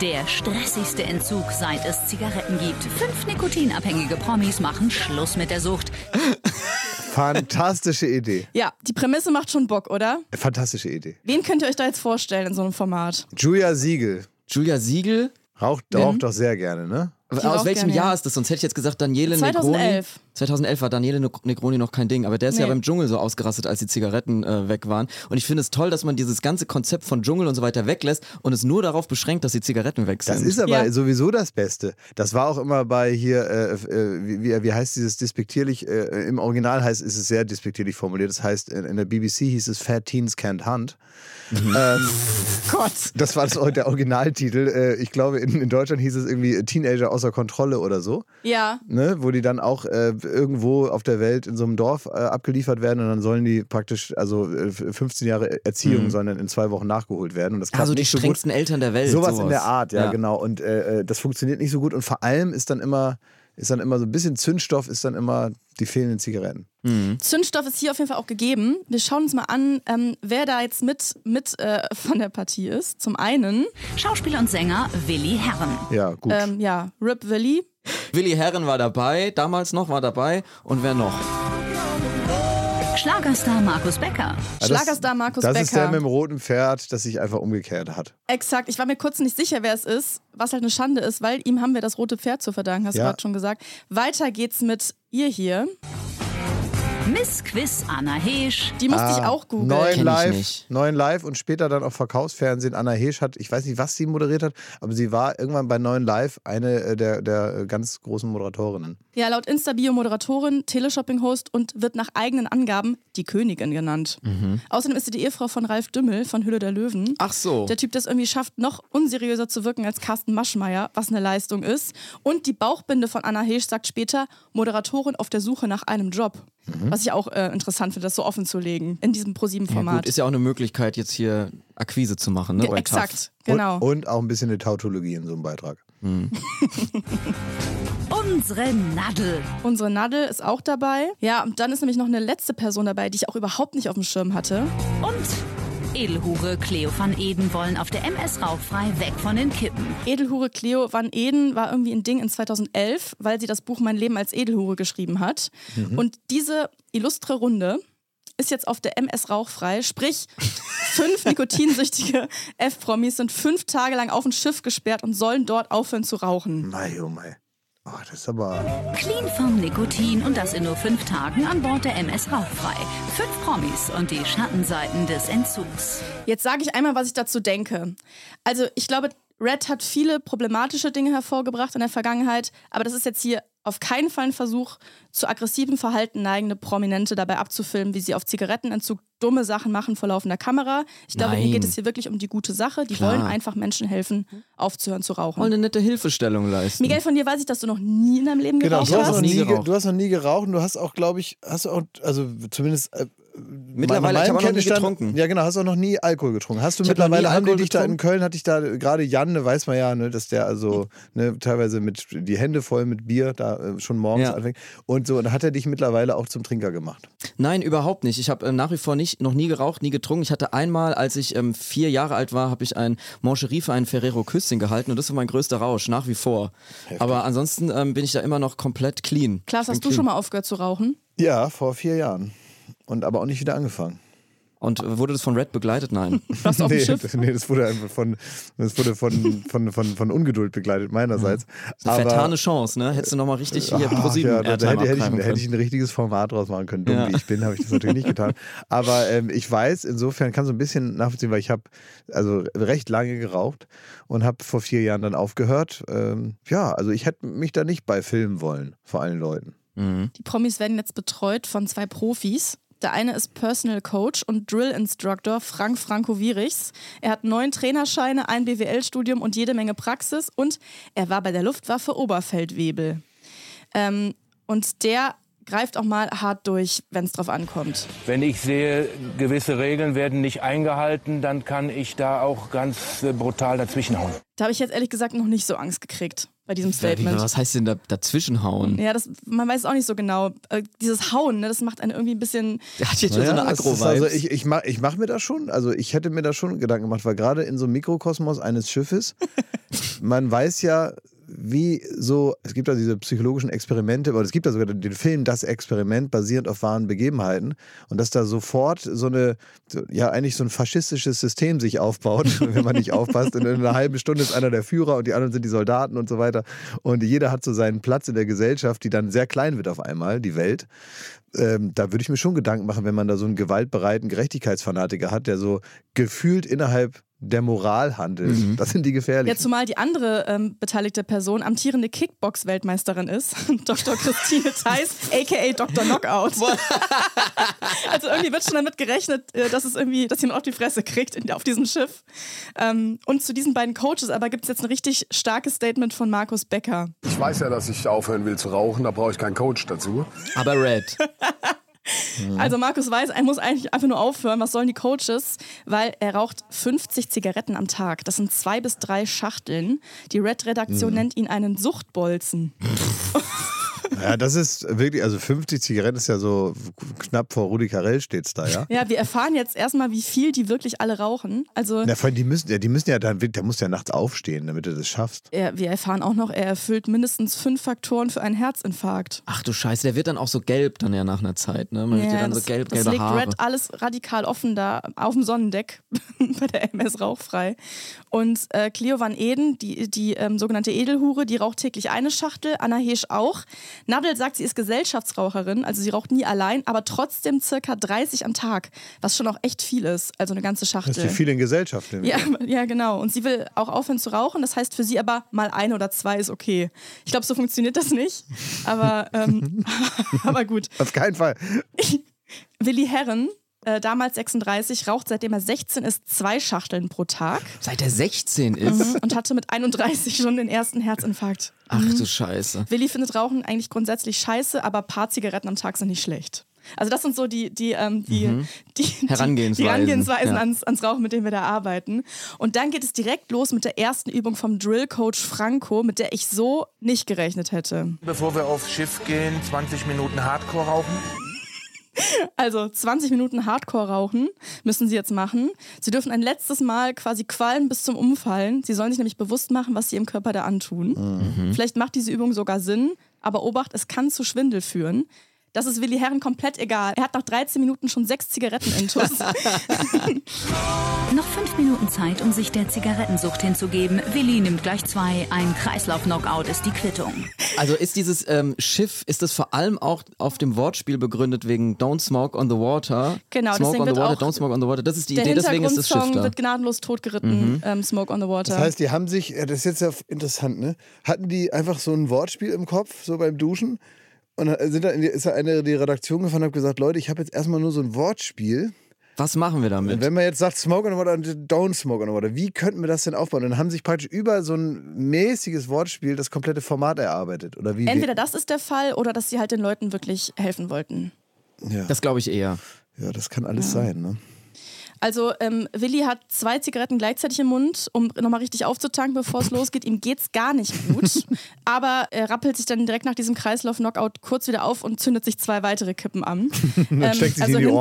Der stressigste Entzug, seit es Zigaretten gibt. Fünf nikotinabhängige Promis machen Schluss mit der Sucht. Fantastische Idee. Ja, die Prämisse macht schon Bock, oder? Fantastische Idee. Wen könnt ihr euch da jetzt vorstellen in so einem Format? Julia Siegel. Julia Siegel? Raucht, raucht doch sehr gerne, ne? Aus welchem Jahr ja. ist das? Sonst hätte ich jetzt gesagt, Daniele 2011. Negroni. 2011 war Daniele Ne- Negroni noch kein Ding, aber der ist ja Nee. beim Dschungel so ausgerastet, als die Zigaretten äh, weg waren. Und ich finde es toll, dass man dieses ganze Konzept von Dschungel und so weiter weglässt und es nur darauf beschränkt, dass die Zigaretten weg sind. Das ist aber Ja. sowieso das Beste. Das war auch immer bei hier, äh, äh, wie, wie- heißt dieses despektierlich, äh, im Original heißt ist es sehr despektierlich formuliert. Das heißt, in, in der BBC hieß es Fat Teens Can't Hunt. Ähm, Gott. das war das, der Originaltitel. Äh, ich glaube, in, in Deutschland hieß es irgendwie Teenager außer Kontrolle oder so. Ja. Ne, wo die dann auch äh, irgendwo auf der Welt in so einem Dorf äh, abgeliefert werden und dann sollen die praktisch, also äh, 15 Jahre Erziehung Mhm. sollen dann in zwei Wochen nachgeholt werden. Und das Ja, klappt so die so gut. strengsten Eltern der Welt. Sowas, in sowas. der Art, ja, Ja. genau. Und äh, äh, das funktioniert nicht so gut. Und vor allem ist dann immer, ist dann immer so ein bisschen Zündstoff, ist dann immer die fehlenden Zigaretten. Zündstoff ist hier auf jeden Fall auch gegeben. Wir schauen uns mal an, ähm, wer da jetzt mit, mit äh, von der Partie ist. Zum einen, Schauspieler und Sänger Willi Herren. Ja, gut. ähm, ja, Rip Willy. Willi Herren war dabei, damals noch war dabei. Und wer noch? Schlagerstar Markus Becker. Ja, das- Schlagerstar Markus Das Becker. ist der mit dem roten Pferd, das sich einfach umgekehrt hat. Exakt. Ich war mir kurz nicht sicher, wer es ist, was halt eine Schande ist, weil ihm haben wir das rote Pferd zu verdanken, hast du Ja. gerade schon gesagt. Weiter geht's mit ihr hier. Miss Quiz Anna Heesch. Die musste ich Ah, auch googeln. Ich live, nicht. neun live und später dann auch Verkaufsfernsehen. Anna Heesch hat, ich weiß nicht, was sie moderiert hat, aber sie war irgendwann bei Neun live eine äh, der, der ganz großen Moderatorinnen. Ja, laut Insta-Bio Moderatorin, Teleshopping-Host und wird nach eigenen Angaben die Königin genannt. Außerdem ist sie die Ehefrau von Ralf Dümmel von Hülle der Löwen. Ach so. Der Typ, der es irgendwie schafft, noch unseriöser zu wirken als Carsten Maschmeyer, was eine Leistung ist. Und die Bauchbinde von Anna Heesch sagt später, Moderatorin auf der Suche nach einem Job. Was ich auch äh, interessant finde, das so offen zu legen in diesem Ja, ProSieben-Format. gut, ist ja auch eine Möglichkeit, jetzt hier Akquise zu machen. Ne? Bei exakt, TAF. genau. Und, und auch ein bisschen eine Tautologie in so einem Beitrag. Unsere Nadel. Unsere Nadel ist auch dabei. Ja, und dann ist nämlich noch eine letzte Person dabei, die ich auch überhaupt nicht auf dem Schirm hatte. Und Edelhure Cleo van Eden wollen auf der MS rauchfrei weg von den Kippen. Edelhure Cleo van Eden war irgendwie ein Ding in 2011, weil sie das Buch Mein Leben als Edelhure geschrieben hat. Und diese illustre Runde ist jetzt auf der MS rauchfrei, sprich fünf nikotinsüchtige F-Promis sind fünf Tage lang auf ein Schiff gesperrt und sollen dort aufhören zu rauchen. Mei, oh mei. Oh, das ist aber. Clean vom Nikotin und das in nur fünf Tagen an Bord der MS Rauchfrei. Fünf Promis und die Schattenseiten des Entzugs. Jetzt sage ich einmal, was ich dazu denke. Also ich glaube, Red hat viele problematische Dinge hervorgebracht in der Vergangenheit, aber das ist jetzt hier auf keinen Fall ein Versuch, zu aggressivem Verhalten neigende Prominente dabei abzufilmen, wie sie auf Zigarettenentzug dumme Sachen machen vor laufender Kamera. Ich glaube, hier Nein. geht es hier wirklich um die gute Sache. Die Klar. wollen einfach Menschen helfen, aufzuhören zu rauchen. Mal eine nette Hilfestellung leisten. Miguel, von dir weiß ich, dass du noch nie in deinem Leben Genau, geraucht du hast, hast. noch nie, ge- geraucht. du hast noch nie geraucht und du hast auch, glaube ich, hast du auch, also zumindest. Mittlerweile, nach ich habe auch noch nie getrunken. Ja, genau, hast auch noch nie Alkohol getrunken. Hast du Ich mittlerweile, haben die Alkohol dich da in. Köln, hatte ich da gerade Jan, ne, weiß man ja, ne, dass der also ne, teilweise mit die Hände voll mit Bier da äh, schon morgens Ja. anfängt. Und so, und hat er dich mittlerweile auch zum Trinker gemacht. Nein, überhaupt nicht. Ich habe äh, nach wie vor nicht, noch nie geraucht, nie getrunken. Ich hatte einmal, als ich ähm, vier Jahre alt war, habe ich ein Mancherie für einen Ferrero Küsschen gehalten und das war mein größter Rausch, nach wie vor. Aber ansonsten ähm, bin ich da immer noch komplett clean. Klaas, hast du clean. schon mal aufgehört zu rauchen? Ja, vor vier Jahren. Und aber auch nicht wieder angefangen. Und wurde das von Red begleitet? Nein. Du auf dem nee, Schiff? das, nee, das wurde einfach von, das wurde von, von, von, von Ungeduld begleitet, meinerseits. Eine vertane Chance, ne? Hättest du nochmal richtig hier Ach, pro sieben ja, da, da hätte, hätte, ich, hätte ich ein richtiges Format draus machen können. Dumm Ja. wie ich bin, habe ich das natürlich nicht getan. Aber ähm, ich weiß, insofern kann so ein bisschen nachvollziehen, weil ich habe also recht lange geraucht und habe vor vier Jahren dann aufgehört. Ähm, ja, also ich hätte mich da nicht bei filmen wollen, vor allen Leuten. Mhm. Die Promis werden jetzt betreut von zwei Profis. Der eine ist Personal Coach und Drill Instructor Frank Franco Wierichs. Er hat neun Trainerscheine, ein BWL-Studium und jede Menge Praxis und er war bei der Luftwaffe Oberfeldwebel. Ähm, und der greift auch mal hart durch, wenn es drauf ankommt. Wenn ich sehe, gewisse Regeln werden nicht eingehalten, dann kann ich da auch ganz äh, brutal dazwischenhauen. Da habe ich jetzt ehrlich gesagt noch nicht so Angst gekriegt bei diesem Statement. was heißt denn da, dazwischenhauen? Ja, das, man weiß es auch nicht so genau. Äh, dieses Hauen, ne, das macht einen irgendwie ein bisschen. Der hat jetzt schon so Naja, eine agro also ich, ich mache ich mach mir das schon, also ich hätte mir da schon Gedanken gemacht, weil gerade in so einem Mikrokosmos eines Schiffes, man weiß ja, wie so, es gibt ja diese psychologischen Experimente, oder es gibt ja sogar den Film Das Experiment basierend auf wahren Begebenheiten und dass da sofort so eine, ja eigentlich so ein faschistisches System sich aufbaut, wenn man nicht aufpasst und in einer halben Stunde ist einer der Führer und die anderen sind die Soldaten und so weiter und jeder hat so seinen Platz in der Gesellschaft, die dann sehr klein wird auf einmal, die Welt. Ähm, da würde ich mir schon Gedanken machen, wenn man da so einen gewaltbereiten Gerechtigkeitsfanatiker hat, der so gefühlt innerhalb der Moral handelt. Mhm. Das sind die gefährlichen. Ja, zumal die andere ähm, beteiligte Person amtierende Kickbox-Weltmeisterin ist, Dr. Christine Theis, aka Dr. Knockout. also irgendwie wird schon damit gerechnet, äh, dass es irgendwie, dass jemand auf die Fresse kriegt in, auf diesem Schiff. Ähm, und zu diesen beiden Coaches aber gibt es jetzt ein richtig starkes Statement von Markus Becker. Ich weiß ja, dass ich aufhören will zu rauchen, da brauche ich keinen Coach dazu. Aber Red. Also Markus weiß, er muss eigentlich einfach nur aufhören. Was sollen die Coaches? Weil er raucht 50 Zigaretten am Tag. Das sind zwei bis drei Schachteln. Die Red-Redaktion Mhm. nennt ihn einen Suchtbolzen. Ja, das ist wirklich, also 50 Zigaretten ist ja so knapp vor Rudi Carell steht's da, ja? Ja, wir erfahren jetzt erstmal, wie viel die wirklich alle rauchen. Also Na, vor allem, die müssen, ja, die müssen ja dann, der muss ja nachts aufstehen, damit du das schaffst. er, wir erfahren auch noch, er erfüllt mindestens fünf Faktoren für einen Herzinfarkt. Ach du Scheiße, der wird dann auch so gelb dann ja nach einer Zeit, ne? Man sieht ja dann so das, gelb, das gelbe legt Haare. Red alles radikal offen da auf dem Sonnendeck bei der MS rauchfrei. Und äh, Cleo Van Eden, die, die ähm, sogenannte Edelhure, die raucht täglich eine Schachtel, Anna Heesch auch. Nadel sagt, sie ist Gesellschaftsraucherin, also sie raucht nie allein, aber trotzdem circa 30 am Tag, was schon auch echt viel ist, also eine ganze Schachtel. Das ist viel in Gesellschaft. Ja, ja, genau. Und sie will auch aufhören zu rauchen. Das heißt für sie aber mal ein oder zwei ist okay. Ich glaube, so funktioniert das nicht. Aber, ähm, aber gut. Auf keinen Fall. Willi Herren, äh, damals 36, raucht seitdem er 16 ist zwei Schachteln pro Tag. Seit er 16 ist. Mhm. Und hatte mit 31 schon den ersten Herzinfarkt. Ach Mhm. du Scheiße. Willi findet Rauchen eigentlich grundsätzlich scheiße, aber ein paar Zigaretten am Tag sind nicht schlecht. Also das sind so die, die, ähm, die, Mhm. die, die Herangehensweisen. die Herangehensweisen Ja. ans, ans Rauchen, mit denen wir da arbeiten. Und dann geht es direkt los mit der ersten Übung vom Drill-Coach Franco, mit der ich so nicht gerechnet hätte. Bevor wir aufs Schiff gehen, 20 Minuten Hardcore rauchen. Also 20 Minuten Hardcore rauchen müssen sie jetzt machen. Sie dürfen ein letztes Mal quasi qualmen bis zum Umfallen. Sie sollen sich nämlich bewusst machen, was sie ihrem Körper da antun. Mhm. Vielleicht macht diese Übung sogar Sinn, aber Obacht, es kann zu Schwindel führen. Das ist Willi Herren komplett egal. Er hat nach 13 Minuten schon sechs Zigaretten intus. Noch fünf Minuten Zeit, um sich der Zigarettensucht hinzugeben. Willi nimmt gleich zwei. Ein Kreislauf-Knockout ist die Quittung. Also ist dieses ähm, Schiff, ist das vor allem auch auf dem Wortspiel begründet wegen Don't Smoke on the Water? Genau, Smoke deswegen on the wird Water, auch Don't Smoke on the Water. Das ist die Idee, deswegen ist das Schiff da. wird gnadenlos totgeritten, Mhm. ähm, Smoke on the Water. Das heißt, die haben sich, das ist jetzt ja interessant, ne? Hatten die einfach so ein Wortspiel im Kopf, so beim Duschen? Und dann sind da in die, ist da eine in die Redaktion gefahren und hat gesagt, Leute, ich habe jetzt erstmal nur so ein Wortspiel. Was machen wir damit? Wenn man jetzt sagt Smoke on the Water und Don't Smoke on the Water, wie könnten wir das denn aufbauen? Und dann haben sich praktisch über so ein mäßiges Wortspiel das komplette Format erarbeitet. Oder wie? Entweder das ist der Fall oder dass sie halt den Leuten wirklich helfen wollten. Ja. Das glaube ich eher. Ja, das kann alles sein, ne? Also ähm, Willi hat zwei Zigaretten gleichzeitig im Mund, um nochmal richtig aufzutanken, bevor es losgeht. Ihm geht's gar nicht gut. Aber er rappelt sich dann direkt nach diesem Kreislauf-Knockout kurz wieder auf und zündet sich zwei weitere Kippen an. dann Ähm, steckt sich also in die hin-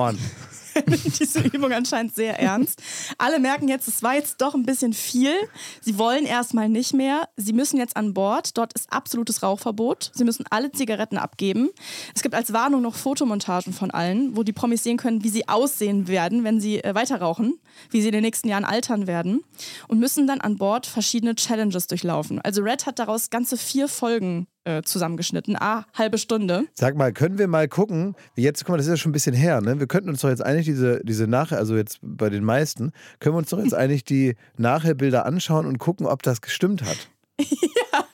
Diese Übung anscheinend sehr ernst. Alle merken jetzt, es war jetzt doch ein bisschen viel. Sie wollen erstmal nicht mehr. Sie müssen jetzt an Bord. Dort ist absolutes Rauchverbot. Sie müssen alle Zigaretten abgeben. Es gibt als Warnung noch Fotomontagen von allen, wo die Promis sehen können, wie sie aussehen werden, wenn sie äh, weiter rauchen, wie sie in den nächsten Jahren altern werden und müssen dann an Bord verschiedene Challenges durchlaufen. Also Red hat daraus ganze vier Folgen äh, zusammengeschnitten, ah, halbe Stunde. Sag mal, können wir mal gucken, jetzt, guck mal, das ist ja schon ein bisschen her, ne? Wir könnten uns doch jetzt eigentlich diese, diese Nachher, also jetzt bei den meisten, können wir uns doch jetzt eigentlich die Nachherbilder anschauen und gucken, ob das gestimmt hat.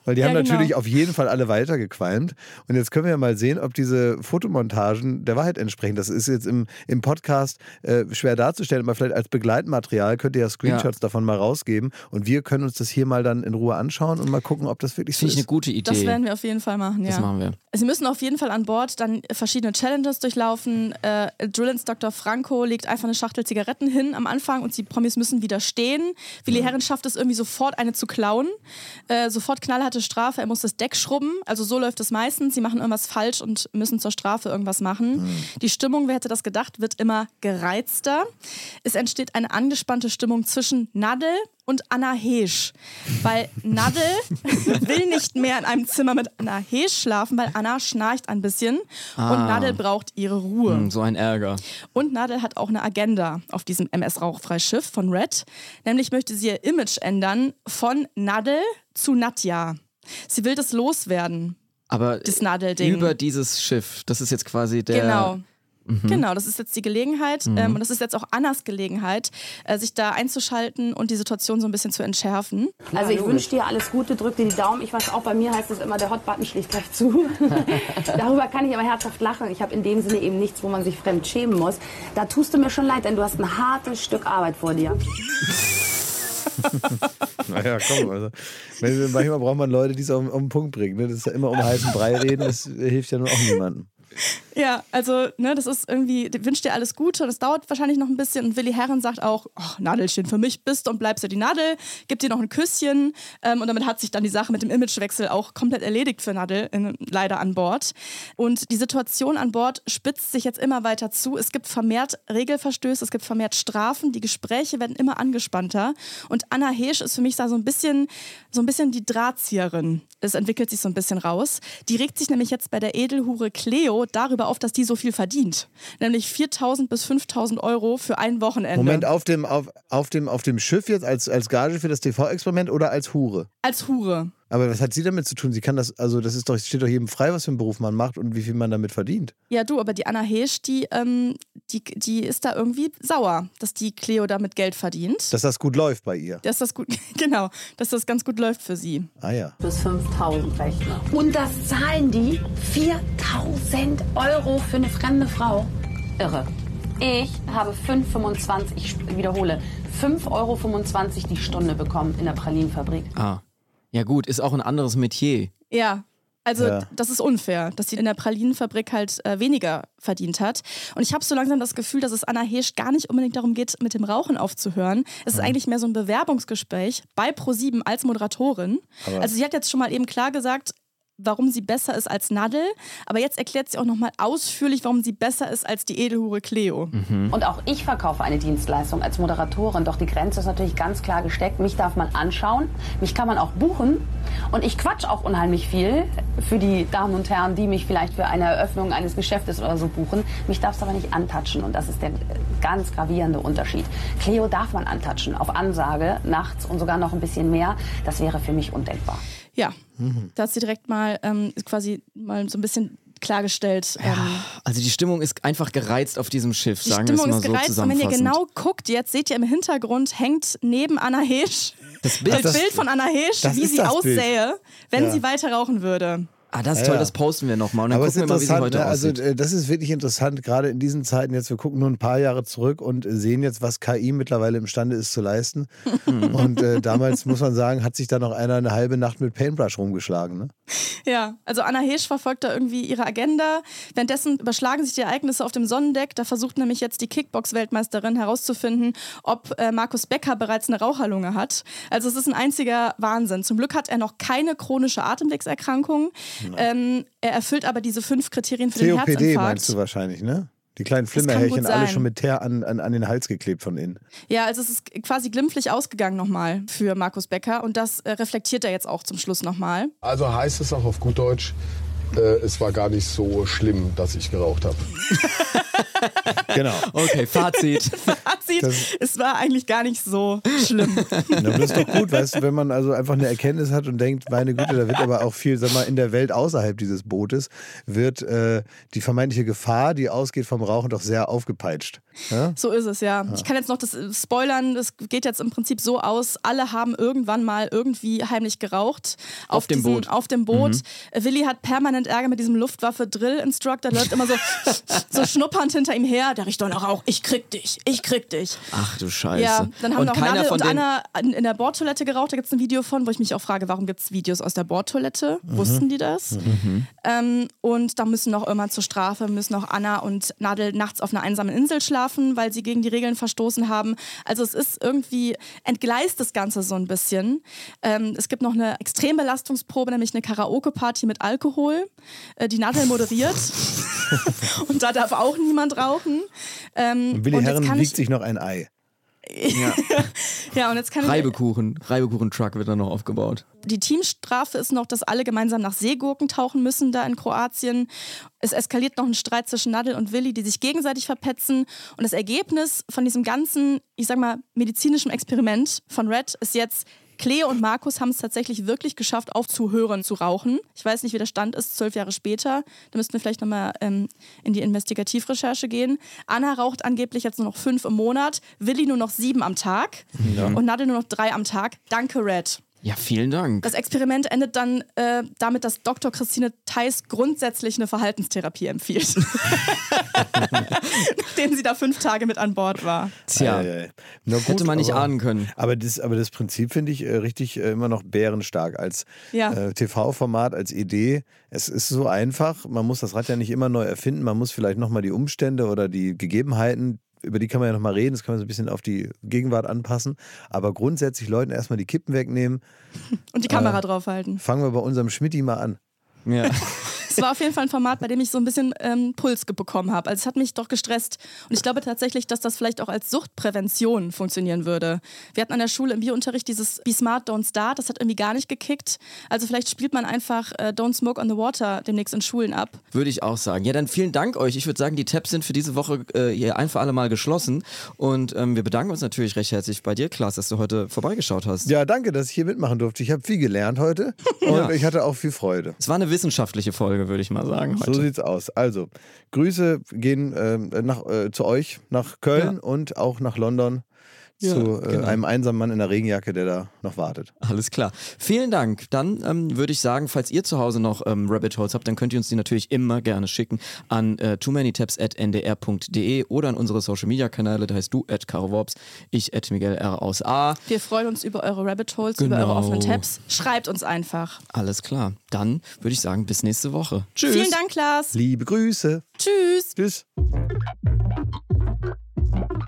Weil die Ja, haben genau. natürlich auf jeden Fall alle weitergequalmt. Und jetzt können wir ja mal sehen, ob diese Fotomontagen der Wahrheit entsprechen. Das ist jetzt im, im Podcast äh, schwer darzustellen, aber vielleicht als Begleitmaterial könnt ihr ja Screenshots davon mal rausgeben. Und wir können uns das hier mal dann in Ruhe anschauen und mal gucken, ob das wirklich so Finde ich ist. eine gute Idee. Das werden wir auf jeden Fall machen, ja. Das machen wir. Sie müssen auf jeden Fall an Bord dann verschiedene Challenges durchlaufen. Äh, Drillins Dr. Franco legt einfach eine Schachtel Zigaretten hin am Anfang und die Promis müssen widerstehen. Willi Herren schafft es irgendwie sofort, eine zu klauen. Äh, sofort knallharte Strafe, er muss das Deck schrubben. Also so läuft es meistens. Sie machen irgendwas falsch und müssen zur Strafe irgendwas machen. Die Stimmung, wer hätte das gedacht, wird immer gereizter. Es entsteht eine angespannte Stimmung zwischen Nadel und Anna Heesch. Weil Nadel will nicht mehr in einem Zimmer mit Anna Heesch schlafen, weil Anna schnarcht ein bisschen Ah. und Nadel braucht ihre Ruhe. Hm, so ein Ärger. Und Nadel hat auch eine Agenda auf diesem MS-Rauchfreischiff von Red. Nämlich möchte sie ihr Image ändern von Nadel zu Nadja. Sie will das loswerden. Aber Das Nadelding. über dieses Schiff, das ist jetzt quasi der. Genau. Mhm. Genau, das ist jetzt die Gelegenheit Mhm. ähm, und das ist jetzt auch Annas Gelegenheit, äh, sich da einzuschalten und die Situation so ein bisschen zu entschärfen. Also ich wünsche dir alles Gute, drück dir die Daumen. Ich weiß auch, bei mir heißt es immer, der Hotbutton schlägt gleich zu. Darüber kann ich aber herzhaft lachen. Ich habe in dem Sinne eben nichts, wo man sich fremd schämen muss. Da tust du mir schon leid, denn du hast ein hartes Stück Arbeit vor dir. Naja, komm, also. Manchmal braucht man Leute, die es auf, auf den Punkt bringen. Ne? Das ist ja immer um heißen Brei reden, das hilft ja nun auch niemandem. Ja, also, ne, das ist irgendwie, wünscht dir alles Gute und es dauert wahrscheinlich noch ein bisschen. Und Willi Herren sagt auch, ach, Nadelchen, für mich bist und bleibst du die Nadel, gibt dir noch ein Küsschen. Ähm, und damit hat sich dann die Sache mit dem Imagewechsel auch komplett erledigt für Nadel, in, leider an Bord. Und die Situation an Bord spitzt sich jetzt immer weiter zu. Es gibt vermehrt Regelverstöße, es gibt vermehrt Strafen, die Gespräche werden immer angespannter. Und Anna Heesch ist für mich da so ein bisschen, so ein bisschen die Drahtzieherin. Es entwickelt sich so ein bisschen raus. Die regt sich nämlich jetzt bei der Edelhure Cleo darüber auf, dass die so viel verdient. Nämlich 4.000 bis 5.000 Euro für ein Wochenende. Moment, auf dem, auf, auf, dem, auf dem Schiff jetzt als, als Gage für das TV-Experiment oder als Hure? Als Hure. Aber was hat sie damit zu tun? Sie kann das, also das ist doch, steht doch jedem frei, was für einen Beruf man macht und wie viel man damit verdient. Ja, du, aber die Anna Heesch, die, ähm, die, die ist da irgendwie sauer, dass die Cleo damit Geld verdient. Dass das gut läuft bei ihr. Dass das gut, genau, dass das ganz gut läuft für sie. Ah ja. Bis 5000 rechnen. Und das zahlen die 4000 Euro für eine fremde Frau. Irre. Ich habe 5,25, ich wiederhole, 5,25 Euro die Stunde bekommen in der Pralinenfabrik. Ah. Ja, gut, ist auch ein anderes Metier. Ja. Also Ja. das ist unfair, dass sie in der Pralinenfabrik halt äh, weniger verdient hat. Und ich habe so langsam das Gefühl, dass es Anna Heesch gar nicht unbedingt darum geht, mit dem Rauchen aufzuhören. Es ist eigentlich mehr so ein Bewerbungsgespräch bei ProSieben als Moderatorin. Aber- also sie hat jetzt schon mal eben klar gesagt, warum sie besser ist als Nadel. Aber jetzt erklärt sie auch nochmal ausführlich, warum sie besser ist als die Edelhure Cleo. Und auch ich verkaufe eine Dienstleistung als Moderatorin. Doch die Grenze ist natürlich ganz klar gesteckt. Mich darf man anschauen, mich kann man auch buchen. Und ich quatsch auch unheimlich viel für die Damen und Herren, die mich vielleicht für eine Eröffnung eines Geschäftes oder so buchen. Mich darf es aber nicht antatschen. Und das ist der ganz gravierende Unterschied. Cleo darf man antatschen, auf Ansage, nachts und sogar noch ein bisschen mehr. Das wäre für mich undenkbar. Ja, Mhm. da hat sie direkt mal ähm, quasi mal so ein bisschen klargestellt. Ähm, Also die Stimmung ist einfach gereizt auf diesem Schiff, die sagen wir Stimmung es mal ist so gereizt und wenn ihr zusammenfassend. genau guckt, jetzt seht ihr im Hintergrund hängt neben Anna Hesch Das das Bild. Bild, von Anna Hesch, das wie sie das Bild. aussähe, wenn Ja. sie weiter rauchen würde. Ah, das ist Ja, toll, ja. das posten wir nochmal und dann Aber es ist gucken wir mal, wie sie heute ne? also aussieht. äh, das ist wirklich interessant, gerade in diesen Zeiten jetzt, wir gucken nur ein paar Jahre zurück und sehen jetzt, was KI mittlerweile imstande ist zu leisten. und äh, damals, muss man sagen, hat sich da noch einer eine halbe Nacht mit Paintbrush rumgeschlagen. Ne? Ja, also Anna Hesch verfolgt da irgendwie ihre Agenda. Währenddessen überschlagen sich die Ereignisse auf dem Sonnendeck. Da versucht nämlich jetzt die Kickbox-Weltmeisterin herauszufinden, ob äh, Markus Becker bereits eine Raucherlunge hat. Also es ist ein einziger Wahnsinn. Zum Glück hat er noch keine chronische Atemwegserkrankung. Ähm, er erfüllt aber diese fünf Kriterien für den COPD Herzinfarkt. meinst du wahrscheinlich, ne? Die kleinen Flimmerhärchen, alle schon mit Teer an, an, an den Hals geklebt von innen. Ja, also es ist quasi glimpflich ausgegangen nochmal für Markus Becker und das äh, reflektiert er jetzt auch zum Schluss nochmal. Also heißt es auch auf gut Deutsch, äh, es war gar nicht so schlimm, dass ich geraucht habe. Genau. Okay, Fazit. Fazit, Das- es war eigentlich gar nicht so schlimm. Aber das ist doch gut, weißt du, wenn man also einfach eine Erkenntnis hat und denkt, meine Güte, da wird aber auch viel, sag mal, in der Welt außerhalb dieses Bootes wird äh, die vermeintliche Gefahr, die ausgeht vom Rauchen, doch sehr aufgepeitscht. Ja? So ist es, ja. Ich kann jetzt noch das äh, spoilern. Es geht jetzt im Prinzip so aus, alle haben irgendwann mal irgendwie heimlich geraucht. Auf dem diesem, Boot. Auf dem Boot. Mhm. Äh, Willi hat permanent Ärger mit diesem Luftwaffe-Drill-Instructor. Der läuft immer so, so schnuppernd hinter ihm her. Der riecht doch noch Rauch. Ich krieg dich. Ich krieg dich. Ach du Scheiße. Ja, dann haben und noch Nadel und Anna in, der Bordtoilette geraucht. Da gibt es ein Video von, wo ich mich auch frage, warum gibt es Videos aus der Bordtoilette? Wussten die das? Mhm. Ähm, und da müssen noch immer zur Strafe, müssen auch Anna und Nadel nachts auf einer einsamen Insel schlafen, weil sie gegen die Regeln verstoßen haben. Also es ist irgendwie, entgleist das Ganze so ein bisschen. Ähm, es gibt noch eine Extrembelastungsprobe, nämlich eine Karaoke-Party mit Alkohol, äh, die Nadel moderiert. und da darf auch niemand rauchen. Ähm, Und Willi Herren wiegt ich, sich noch ein Ei. ja, und jetzt kann Reibekuchen, Reibekuchen-Truck wird dann noch aufgebaut. Die Teamstrafe ist noch, dass alle gemeinsam nach Seegurken tauchen müssen da in Kroatien. Es eskaliert noch ein Streit zwischen Nadel und Willi, die sich gegenseitig verpetzen. Und das Ergebnis von diesem ganzen, ich sag mal, medizinischen Experiment von Red ist jetzt, Cleo und Markus haben es tatsächlich wirklich geschafft, aufzuhören zu rauchen. Ich weiß nicht, wie der Stand ist, zwölf Jahre später. Da müssten wir vielleicht nochmal ähm, in die Investigativrecherche gehen. Anna raucht angeblich jetzt nur noch fünf im Monat, Willi nur noch sieben am Tag Ja. und Nadel nur noch drei am Tag. Danke, Red. Ja, vielen Dank. Das Experiment endet dann äh, damit, dass Dr. Christine Theis grundsätzlich eine Verhaltenstherapie empfiehlt. Nachdem sie da fünf Tage mit an Bord war. Tja, ei. Na gut, hätte man nicht aber, ahnen können. Aber das, aber das Prinzip finde ich äh, richtig äh, immer noch bärenstark als Ja. äh, TV-Format, als Idee. Es ist so einfach, man muss das Rad ja nicht immer neu erfinden, man muss vielleicht nochmal die Umstände oder die Gegebenheiten, über die kann man ja nochmal reden, das kann man so ein bisschen auf die Gegenwart anpassen. Aber grundsätzlich Leuten erstmal die Kippen wegnehmen. Und die Kamera Äh, draufhalten. Fangen wir bei unserem Schmidti mal an. Ja. Es war auf jeden Fall ein Format, bei dem ich so ein bisschen ähm, Puls bekommen habe. Also es hat mich doch gestresst. Und ich glaube tatsächlich, dass das vielleicht auch als Suchtprävention funktionieren würde. Wir hatten an der Schule im Biounterricht dieses Be Smart, Don't Start. Das hat irgendwie gar nicht gekickt. Also vielleicht spielt man einfach äh, Don't Smoke on the Water demnächst in Schulen ab. Würde ich auch sagen. Ja, dann vielen Dank euch. Ich würde sagen, die Tabs sind für diese Woche äh, hier ein für alle Mal geschlossen. Und ähm, wir bedanken uns natürlich recht herzlich bei dir, Klaas, dass du heute vorbeigeschaut hast. Ja, danke, dass ich hier mitmachen durfte. Ich habe viel gelernt heute und Ja. ich hatte auch viel Freude. Es war eine wissenschaftliche Folge, würde ich mal sagen. Heute. So sieht's aus. Also, Grüße gehen ähm, nach, äh, zu euch nach Köln und auch nach London Ja, zu äh, genau. einem einsamen Mann in der Regenjacke, der da noch wartet. Alles klar. Vielen Dank. Dann ähm, würde ich sagen, falls ihr zu Hause noch ähm, Rabbit Holes habt, dann könnt ihr uns die natürlich immer gerne schicken an äh, too many tabs at ndr.de oder an unsere Social Media Kanäle. Da heißt du at Caro Worps, ich at Miguel R aus A. Wir freuen uns über eure Rabbit Holes, über Genau. eure offenen Tabs. Schreibt uns einfach. Alles klar. Dann würde ich sagen, bis nächste Woche. Tschüss. Vielen Dank, Klaas. Liebe Grüße. Tschüss. Tschüss.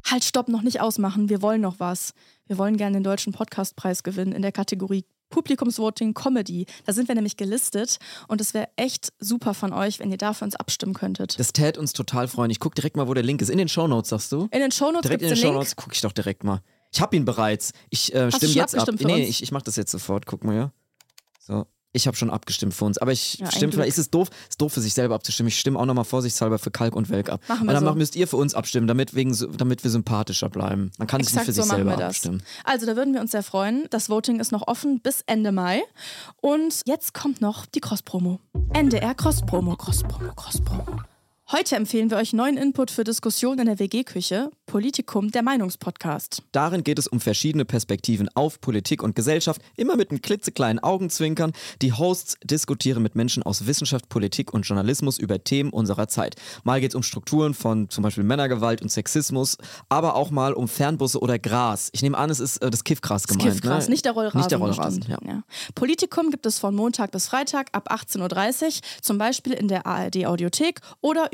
Halt, stopp, noch nicht ausmachen. Wir wollen noch was. Wir wollen gerne den Deutschen Podcastpreis gewinnen in der Kategorie Publikumsvoting Comedy. Da sind wir nämlich gelistet und es wäre echt super von euch, wenn ihr da für uns abstimmen könntet. Das tät uns total freuen. Ich guck direkt mal, wo der Link ist. In den Shownotes, sagst du? In den Shownotes Direkt in den den Shownotes gucke ich doch direkt mal. Ich hab ihn bereits. Ich äh, stimme jetzt ab. Nee, ich, ich mach das jetzt sofort. Guck mal, ja. So. Ich habe schon abgestimmt für uns, aber ich Ja, stimme vielleicht, ist es doof, ist doof für sich selber abzustimmen. Ich stimme auch nochmal vorsichtshalber für Kalk und Welk ab. Machen und wir dann so. müsst ihr für uns abstimmen, damit, wegen, damit wir sympathischer bleiben. Man kann sich nicht Exakt für sich so machen selber abstimmen. Also da würden wir uns sehr freuen. Das Voting ist noch offen bis Ende Mai. Und jetzt kommt noch die Cross-Promo. NDR Cross-Promo, Cross-Promo, Cross-Promo. Heute empfehlen wir euch neuen Input für Diskussionen in der WG-Küche, Politikum, der Meinungspodcast. Darin geht es um verschiedene Perspektiven auf Politik und Gesellschaft, immer mit einem klitzekleinen Augenzwinkern. Die Hosts diskutieren mit Menschen aus Wissenschaft, Politik und Journalismus über Themen unserer Zeit. Mal geht es um Strukturen von zum Beispiel Männergewalt und Sexismus, aber auch mal um Fernbusse oder Gras. Ich nehme an, es ist äh, das Kiffgras Das gemeint. Kiffgras, ne? nicht der Rollrasen. Nicht der Rollrasen, ja. Ja. Politikum gibt es von Montag bis Freitag ab 18.30 Uhr, zum Beispiel in der ARD Audiothek oder